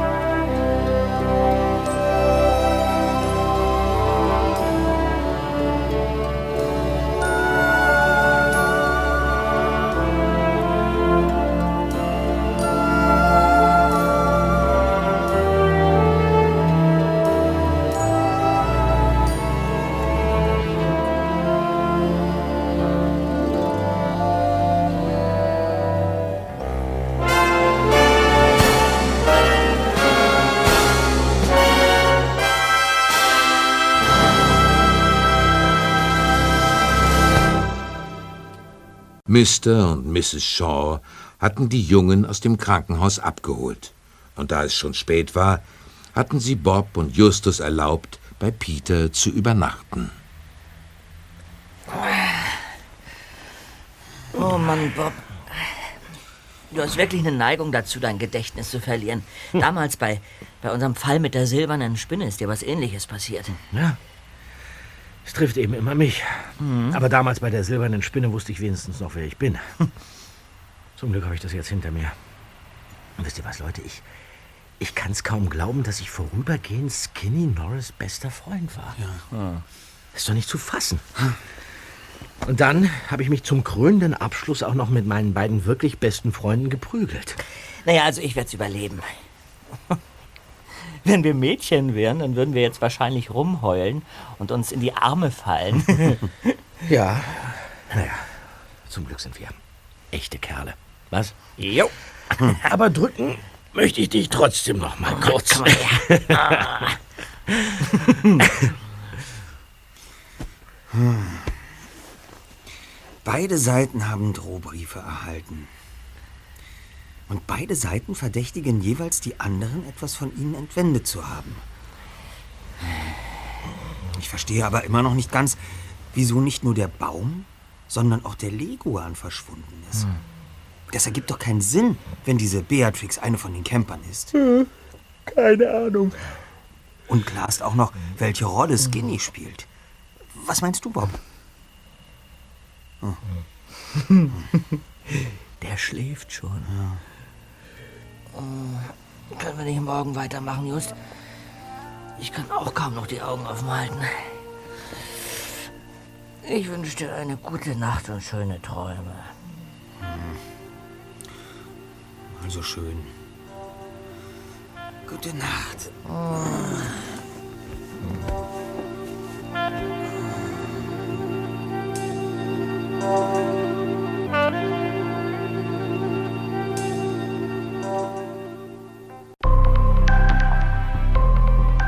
Mr. und Mrs. Shaw hatten die Jungen aus dem Krankenhaus abgeholt. Und da es schon spät war, hatten sie Bob und Justus erlaubt, bei Peter zu übernachten. Oh Mann, Bob. Du hast wirklich eine Neigung dazu, dein Gedächtnis zu verlieren. Damals bei, bei unserem Fall mit der silbernen Spinne ist dir was Ähnliches passiert. Ja. Es trifft eben immer mich. Aber damals bei der silbernen Spinne wusste ich wenigstens noch, wer ich bin. Zum Glück habe ich das jetzt hinter mir. Und wisst ihr was, Leute? Ich, ich kann es kaum glauben, dass ich vorübergehend Skinny Norris bester Freund war. Ja. Ist doch nicht zu fassen. Und dann habe ich mich zum krönenden Abschluss auch noch mit meinen beiden wirklich besten Freunden geprügelt. Naja, also ich werde es überleben. Wenn wir Mädchen wären, dann würden wir jetzt wahrscheinlich rumheulen und uns in die Arme fallen. Ja. Naja, zum Glück sind wir echte Kerle. Was? Jo. Aber drücken möchte ich dich trotzdem noch mal kurz. komm her. Beide Seiten haben Drohbriefe erhalten. Und beide Seiten verdächtigen jeweils die anderen, etwas von ihnen entwendet zu haben. Ich verstehe aber immer noch nicht ganz, wieso nicht nur der Baum, sondern auch der Leguan verschwunden ist. Hm. Das ergibt doch keinen Sinn, wenn diese Beatrix eine von den Campern ist. Keine Ahnung. Und klar ist auch noch, welche Rolle Skinny spielt. Was meinst du, Bob? Hm. Der schläft schon. Oh, können wir nicht morgen weitermachen, Just? Ich kann auch kaum noch die Augen offen halten. Ich wünsche dir eine gute Nacht und schöne Träume. Also schön. Gute Nacht.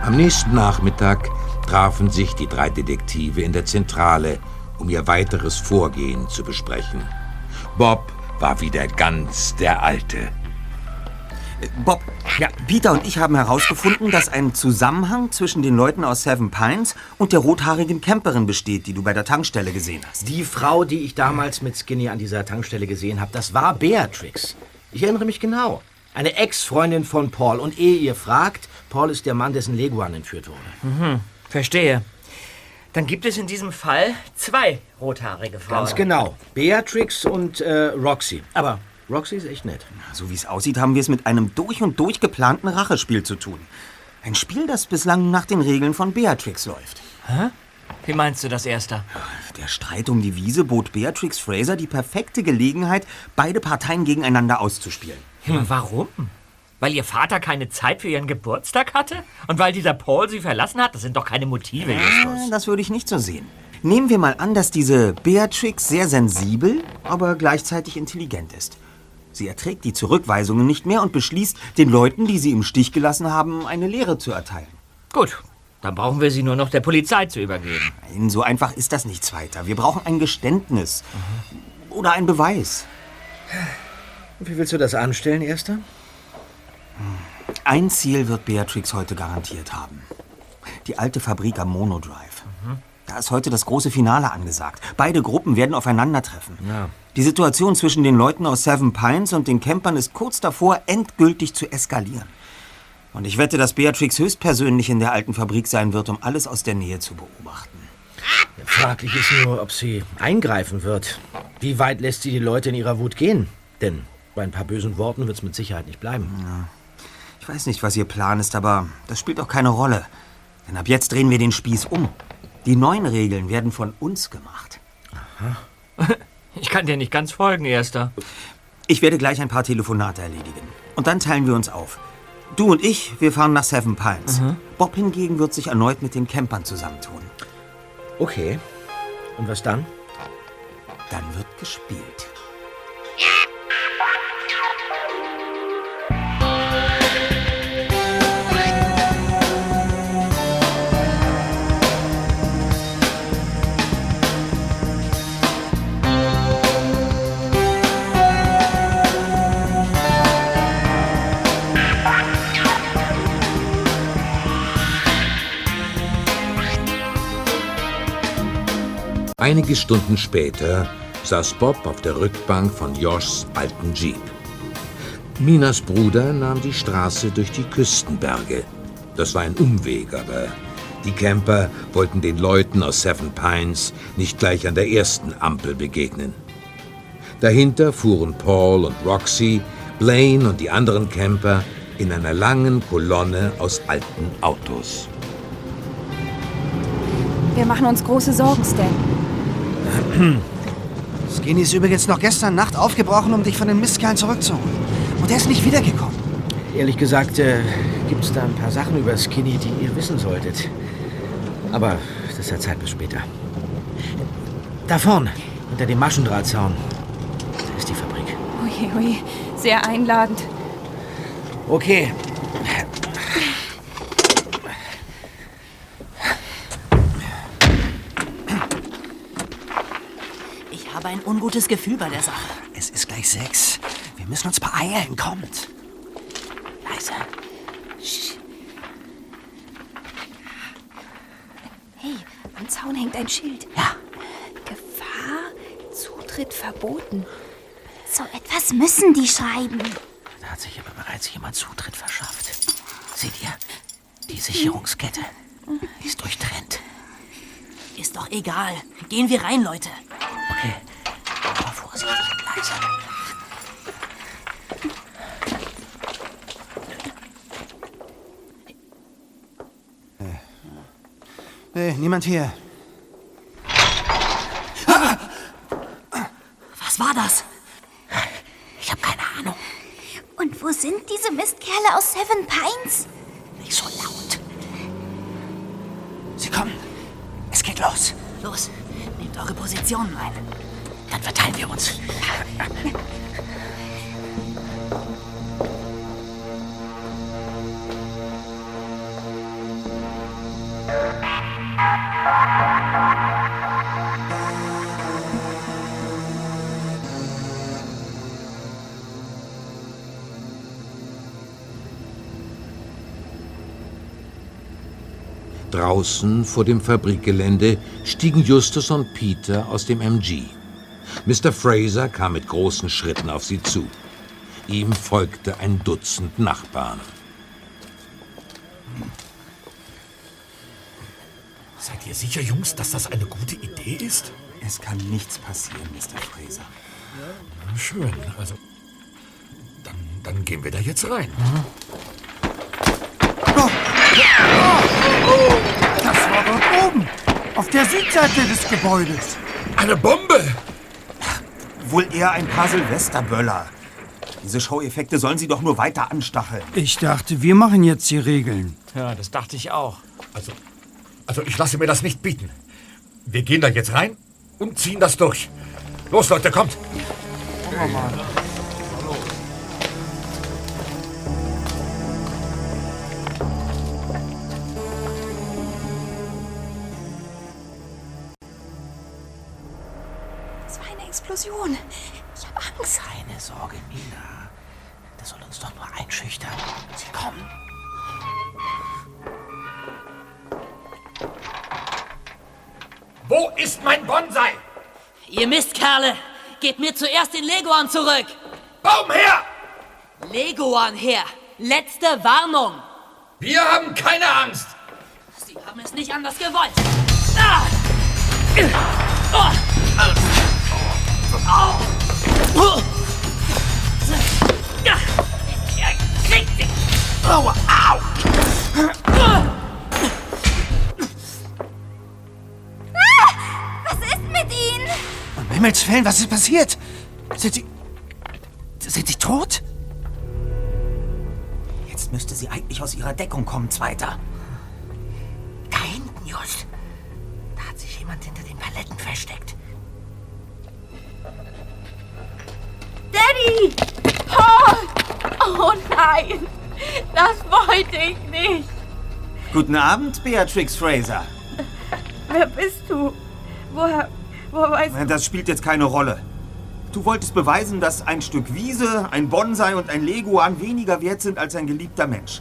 Am nächsten Nachmittag trafen sich die drei Detektive in der Zentrale, um ihr weiteres Vorgehen zu besprechen. Bob war wieder ganz der Alte. Bob, ja, Peter und ich haben herausgefunden, dass ein Zusammenhang zwischen den Leuten aus Seven Pines und der rothaarigen Camperin besteht, die du bei der Tankstelle gesehen hast. Die Frau, die ich damals mit Skinny an dieser Tankstelle gesehen habe, das war Beatrix. Ich erinnere mich genau. Eine Ex-Freundin von Paul. Und ehe ihr fragt, Paul ist der Mann, dessen Leguan entführt wurde. Mhm, verstehe. Dann gibt es in diesem Fall zwei rothaarige Frauen. Ganz genau. Beatrix und äh, Roxy. Aber Roxy ist echt nett. So wie es aussieht, haben wir es mit einem durch und durch geplanten Rachespiel zu tun. Ein Spiel, das bislang nach den Regeln von Beatrix läuft. Hä? Wie meinst du das, Erster? Der Streit um die Wiese bot Beatrix Fraser die perfekte Gelegenheit, beide Parteien gegeneinander auszuspielen. Hm. Warum? Weil ihr Vater keine Zeit für ihren Geburtstag hatte? Und weil dieser Paul sie verlassen hat? Das sind doch keine Motive, Justus. Äh, Das würde ich nicht so sehen. Nehmen wir mal an, dass diese Beatrix sehr sensibel, aber gleichzeitig intelligent ist. Sie erträgt die Zurückweisungen nicht mehr und beschließt, den Leuten, die sie im Stich gelassen haben, eine Lehre zu erteilen. Gut, dann brauchen wir sie nur noch der Polizei zu übergeben. Nein, so einfach ist das nichts weiter. Wir brauchen ein Geständnis. Oder einen Beweis. Wie willst du das anstellen, Erster? Ein Ziel wird Beatrix heute garantiert haben. Die alte Fabrik am Monodrive. Da ist heute das große Finale angesagt. Beide Gruppen werden aufeinandertreffen. Ja. Die Situation zwischen den Leuten aus Seven Pines und den Campern ist kurz davor, endgültig zu eskalieren. Und ich wette, dass Beatrix höchstpersönlich in der alten Fabrik sein wird, um alles aus der Nähe zu beobachten. Fraglich ist nur, ob sie eingreifen wird. Wie weit lässt sie die Leute in ihrer Wut gehen? Denn bei ein paar bösen Worten wird es mit Sicherheit nicht bleiben. Ich weiß nicht, was ihr Plan ist, aber das spielt auch keine Rolle. Denn ab jetzt drehen wir den Spieß um. Die neuen Regeln werden von uns gemacht. Ich kann dir nicht ganz folgen, Erster. Ich werde gleich ein paar Telefonate erledigen. Und dann teilen wir uns auf. Du und ich, wir fahren nach Seven Pines. Mhm. Bob hingegen wird sich erneut mit den Campern zusammentun. Okay. Und was dann? Dann wird gespielt. Einige Stunden später saß Bob auf der Rückbank von Joshs alten Jeep. Minas Bruder nahm die Straße durch die Küstenberge. Das war ein Umweg, aber die Camper wollten den Leuten aus Seven Pines nicht gleich an der ersten Ampel begegnen. Dahinter fuhren Paul und Roxy, Blaine und die anderen Camper in einer langen Kolonne aus alten Autos. Wir machen uns große Sorgen, Stan. Skinny ist übrigens noch gestern Nacht aufgebrochen, um dich von den Mistkerlen zurückzuholen. Und er ist nicht wiedergekommen. Ehrlich gesagt, äh, gibt es da ein paar Sachen über Skinny, die ihr wissen solltet. Aber das hat Zeit bis später. Da vorne, unter dem Maschendrahtzaun, da ist die Fabrik. Ui, ui, sehr einladend. Okay. Ich habe ein ungutes Gefühl bei der Sache. Es ist gleich sechs. Wir müssen uns beeilen. Kommt. Leise. Hey, am Zaun hängt ein Schild. Ja. Gefahr, Zutritt verboten. So etwas müssen die schreiben. Da hat sich aber bereits jemand Zutritt verschafft. Seht ihr? Die Sicherungskette ist durchtrennt. Ist doch egal. Gehen wir rein, Leute. Okay. Aber vorsichtig und leise. Nee, niemand hier. Was war das? Ich habe keine Ahnung. Und wo sind diese Mistkerle aus Seven Pines? Nicht so laut. Sie kommen. Es geht los. Los, nehmt eure Positionen ein. Dann verteilen wir uns. Draußen vor dem Fabrikgelände stiegen Justus und Peter aus dem MG. Mr. Fraser kam mit großen Schritten auf sie zu. Ihm folgte ein Dutzend Nachbarn. Seid ihr sicher, Jungs, dass das eine gute Idee ist? Es kann nichts passieren, Mr. Fraser. Na, Schön, also. Dann, dann gehen wir da jetzt rein. Das war dort oben. Auf der Südseite des Gebäudes. Eine Bombe! Wohl eher ein paar Silvesterböller. Diese Show-Effekte sollen sie doch nur weiter anstacheln. Ich dachte, wir machen jetzt die Regeln. Ja, das dachte ich auch. Also, also ich lasse mir das nicht bieten. Wir gehen da jetzt rein und ziehen das durch. Los, Leute, kommt! Das war Ihr Mistkerle! Gebt mir zuerst den Leguan zurück! Baum her! Leguan her! Letzte Warnung! Wir haben keine Angst! Sie haben es nicht anders gewollt! Ah! Oh! Oh! Ja, kriegt sie! Aua, au! Himmels Willen, was ist passiert? Sind sie. Sind sie tot? Jetzt müsste sie eigentlich aus ihrer Deckung kommen, Zweiter. Da hinten, Just. Da hat sich jemand hinter den Paletten versteckt. Daddy! Paul! Oh nein! Das wollte ich nicht! Guten Abend, Beatrix Fraser. Wer bist du? Woher, woher weißt du? Das spielt jetzt keine Rolle. Du wolltest beweisen, dass ein Stück Wiese, ein Bonsai und ein Leguan weniger wert sind als ein geliebter Mensch.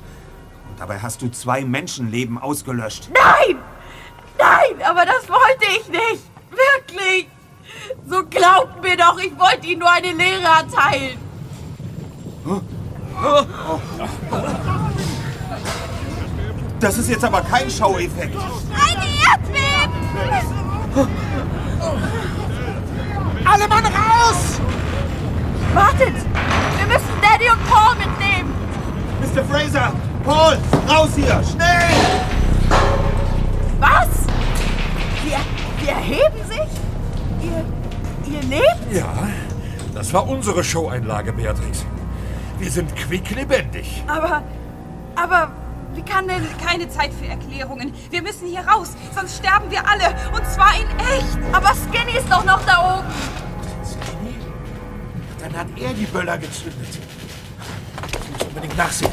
Und dabei hast du zwei Menschenleben ausgelöscht. Nein! Nein, aber das wollte ich nicht! Wirklich! So glaubt mir doch, ich wollte Ihnen nur eine Lehre erteilen! Das ist jetzt aber kein Schaueffekt. Ein Erdbeben! Alle Mann raus! Wartet! Wir müssen Daddy und Paul mitnehmen! Mr. Fraser! Paul! Raus hier! Schnell! Was? Wir, wir erheben sich? Ihr, ihr lebt? Ja, das war unsere Showeinlage, Beatrix. Wir sind quicklebendig. Aber, aber, wie kann keine Zeit für Erklärungen? Wir müssen hier raus, sonst sterben wir alle. Und zwar in echt. Aber Skinny ist doch noch da oben! Dann hat er die Böller gezündet. Ich muss unbedingt nachsehen.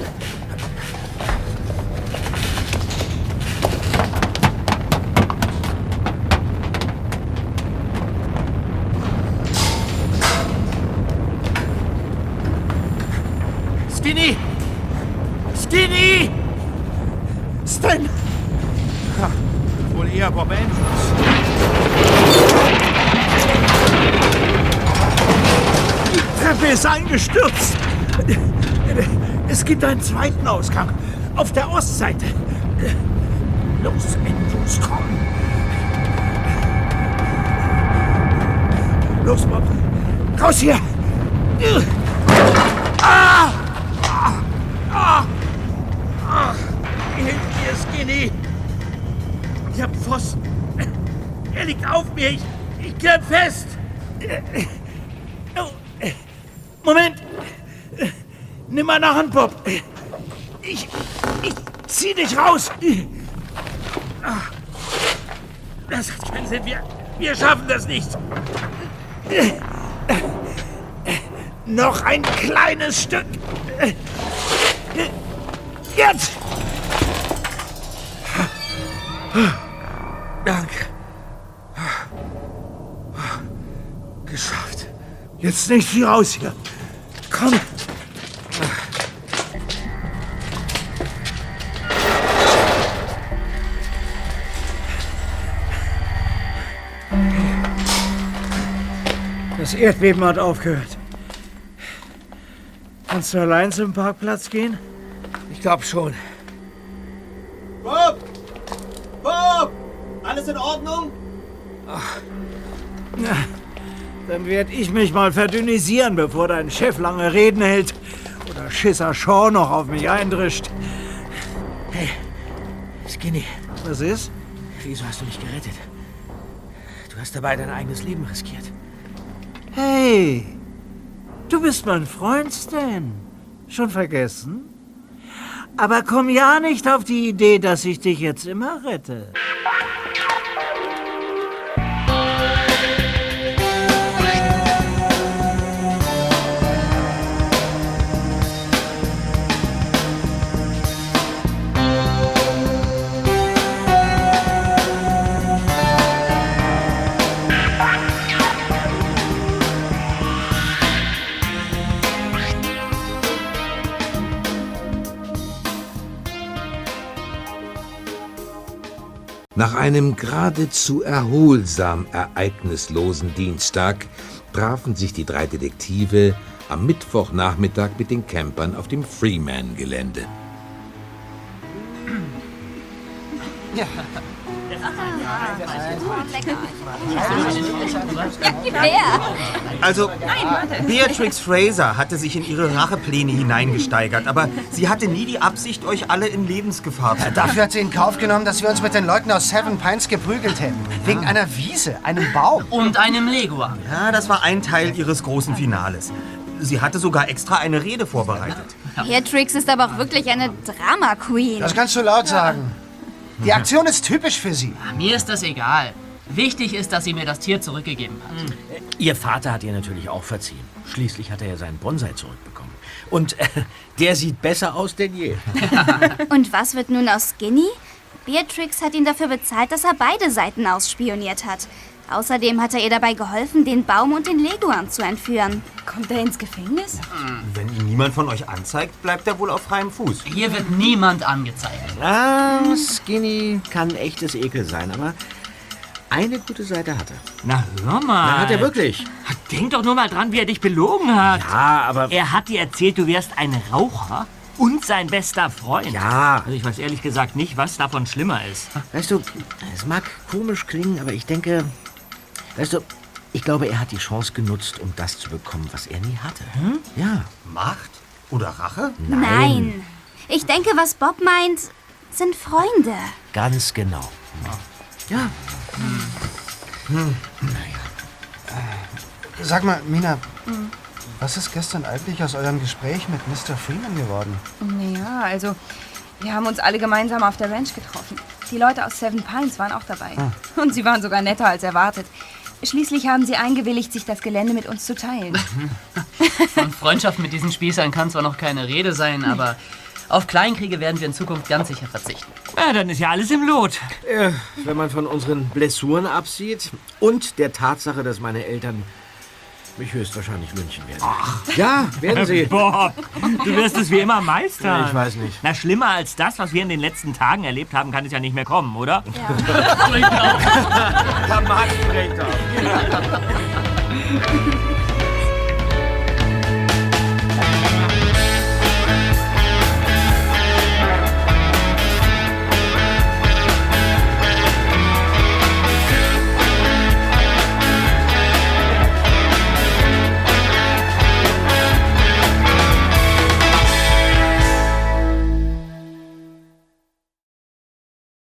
Ist eingestürzt. Es gibt einen zweiten Ausgang. Auf der Ostseite. Los, Andrews, komm. Los, Bob. Raus hier. Ah! Ah! Ah! Ah! Hilf mir, Skinny. Ich hab Pfosten. Er liegt auf mir. Ich, ich klemm fest. Oh. Moment. Nimm meine Hand, Bob. Ich, ich zieh dich raus. Das hat keinen Sinn. Wir, wir schaffen das nicht. Noch ein kleines Stück. Jetzt! Danke. Geschafft. Jetzt nicht viel raus hier. Komm. Das Erdbeben hat aufgehört. Kannst du allein zum Parkplatz gehen? Ich glaube schon. Bob! Bob! Alles in Ordnung? Na, dann werde ich mich mal verdünnisieren, bevor dein Chef lange Reden hält. Oder Schisser Shaw noch auf mich eindrischt. Hey, Skinny. Was ist? Wieso hast du mich gerettet? Du hast dabei dein eigenes Leben riskiert. Hey, du bist mein Freund, Stan. Schon vergessen? Aber komm ja nicht auf die Idee, dass ich dich jetzt immer rette. Nach einem geradezu erholsam ereignislosen Dienstag trafen sich die drei Detektive am Mittwochnachmittag mit den Campern auf dem Freeman-Gelände. Ja. Also, Beatrix Fraser hatte sich in ihre Rachepläne hineingesteigert, aber sie hatte nie die Absicht, euch alle in Lebensgefahr zu bringen. Dafür hat sie in Kauf genommen, dass wir uns mit den Leuten aus Seven Pines geprügelt hätten. Wegen einer Wiese, einem Baum. Und einem Leguan. Ja, das war ein Teil ihres großen Finales. Sie hatte sogar extra eine Rede vorbereitet. Beatrix ist aber auch wirklich eine Drama-Queen. Das kannst du laut sagen. Die Aktion ist typisch für sie. Mir ist das egal. Wichtig ist, dass sie mir das Tier zurückgegeben hat. Ihr Vater hat ihr natürlich auch verziehen. Schließlich hat er ja seinen Bonsai zurückbekommen. Und äh, der sieht besser aus denn je. Und was wird nun aus Skinny? Beatrix hat ihn dafür bezahlt, dass er beide Seiten ausspioniert hat. Außerdem hat er ihr dabei geholfen, den Baum und den Leguan zu entführen. Kommt er ins Gefängnis? Wenn ihn niemand von euch anzeigt, bleibt er wohl auf freiem Fuß. Hier wird niemand angezeigt. Ah, Skinny kann echtes Ekel sein, aber eine gute Seite hat er. Na, hör mal. Na, hat er wirklich. Denk doch nur mal dran, wie er dich belogen hat. Ja, aber... Er hat dir erzählt, du wärst ein Raucher und sein bester Freund. Ja. Also ich weiß ehrlich gesagt nicht, was davon schlimmer ist. Weißt du, es mag komisch klingen, aber ich denke... Weißt du, ich glaube, er hat die Chance genutzt, um das zu bekommen, was er nie hatte. Hm? Ja. Macht? Oder Rache? Nein. Ich denke, was Bob meint, sind Freunde. Ganz genau. Ja. Hm. Sag mal, Mina, was ist gestern eigentlich aus eurem Gespräch mit Mr. Freeman geworden? Naja, also wir haben uns alle gemeinsam auf der Ranch getroffen. Die Leute aus Seven Pines waren auch dabei. Ah. Und sie waren sogar netter als erwartet. Schließlich haben sie eingewilligt, sich das Gelände mit uns zu teilen. Von Freundschaft mit diesen Spießern kann zwar noch keine Rede sein, aber auf Kleinkriege werden wir in Zukunft ganz sicher verzichten. Ja, dann ist ja alles im Lot. Äh, wenn man von unseren Blessuren absieht und der Tatsache, dass meine Eltern mich höchstwahrscheinlich lynchen werden. Ja, werden Sie. Bob, du wirst es wie immer meistern. Ich weiß nicht. Na, schlimmer als das, was wir in den letzten Tagen erlebt haben, kann es ja nicht mehr kommen, oder? Der Mann springt auf.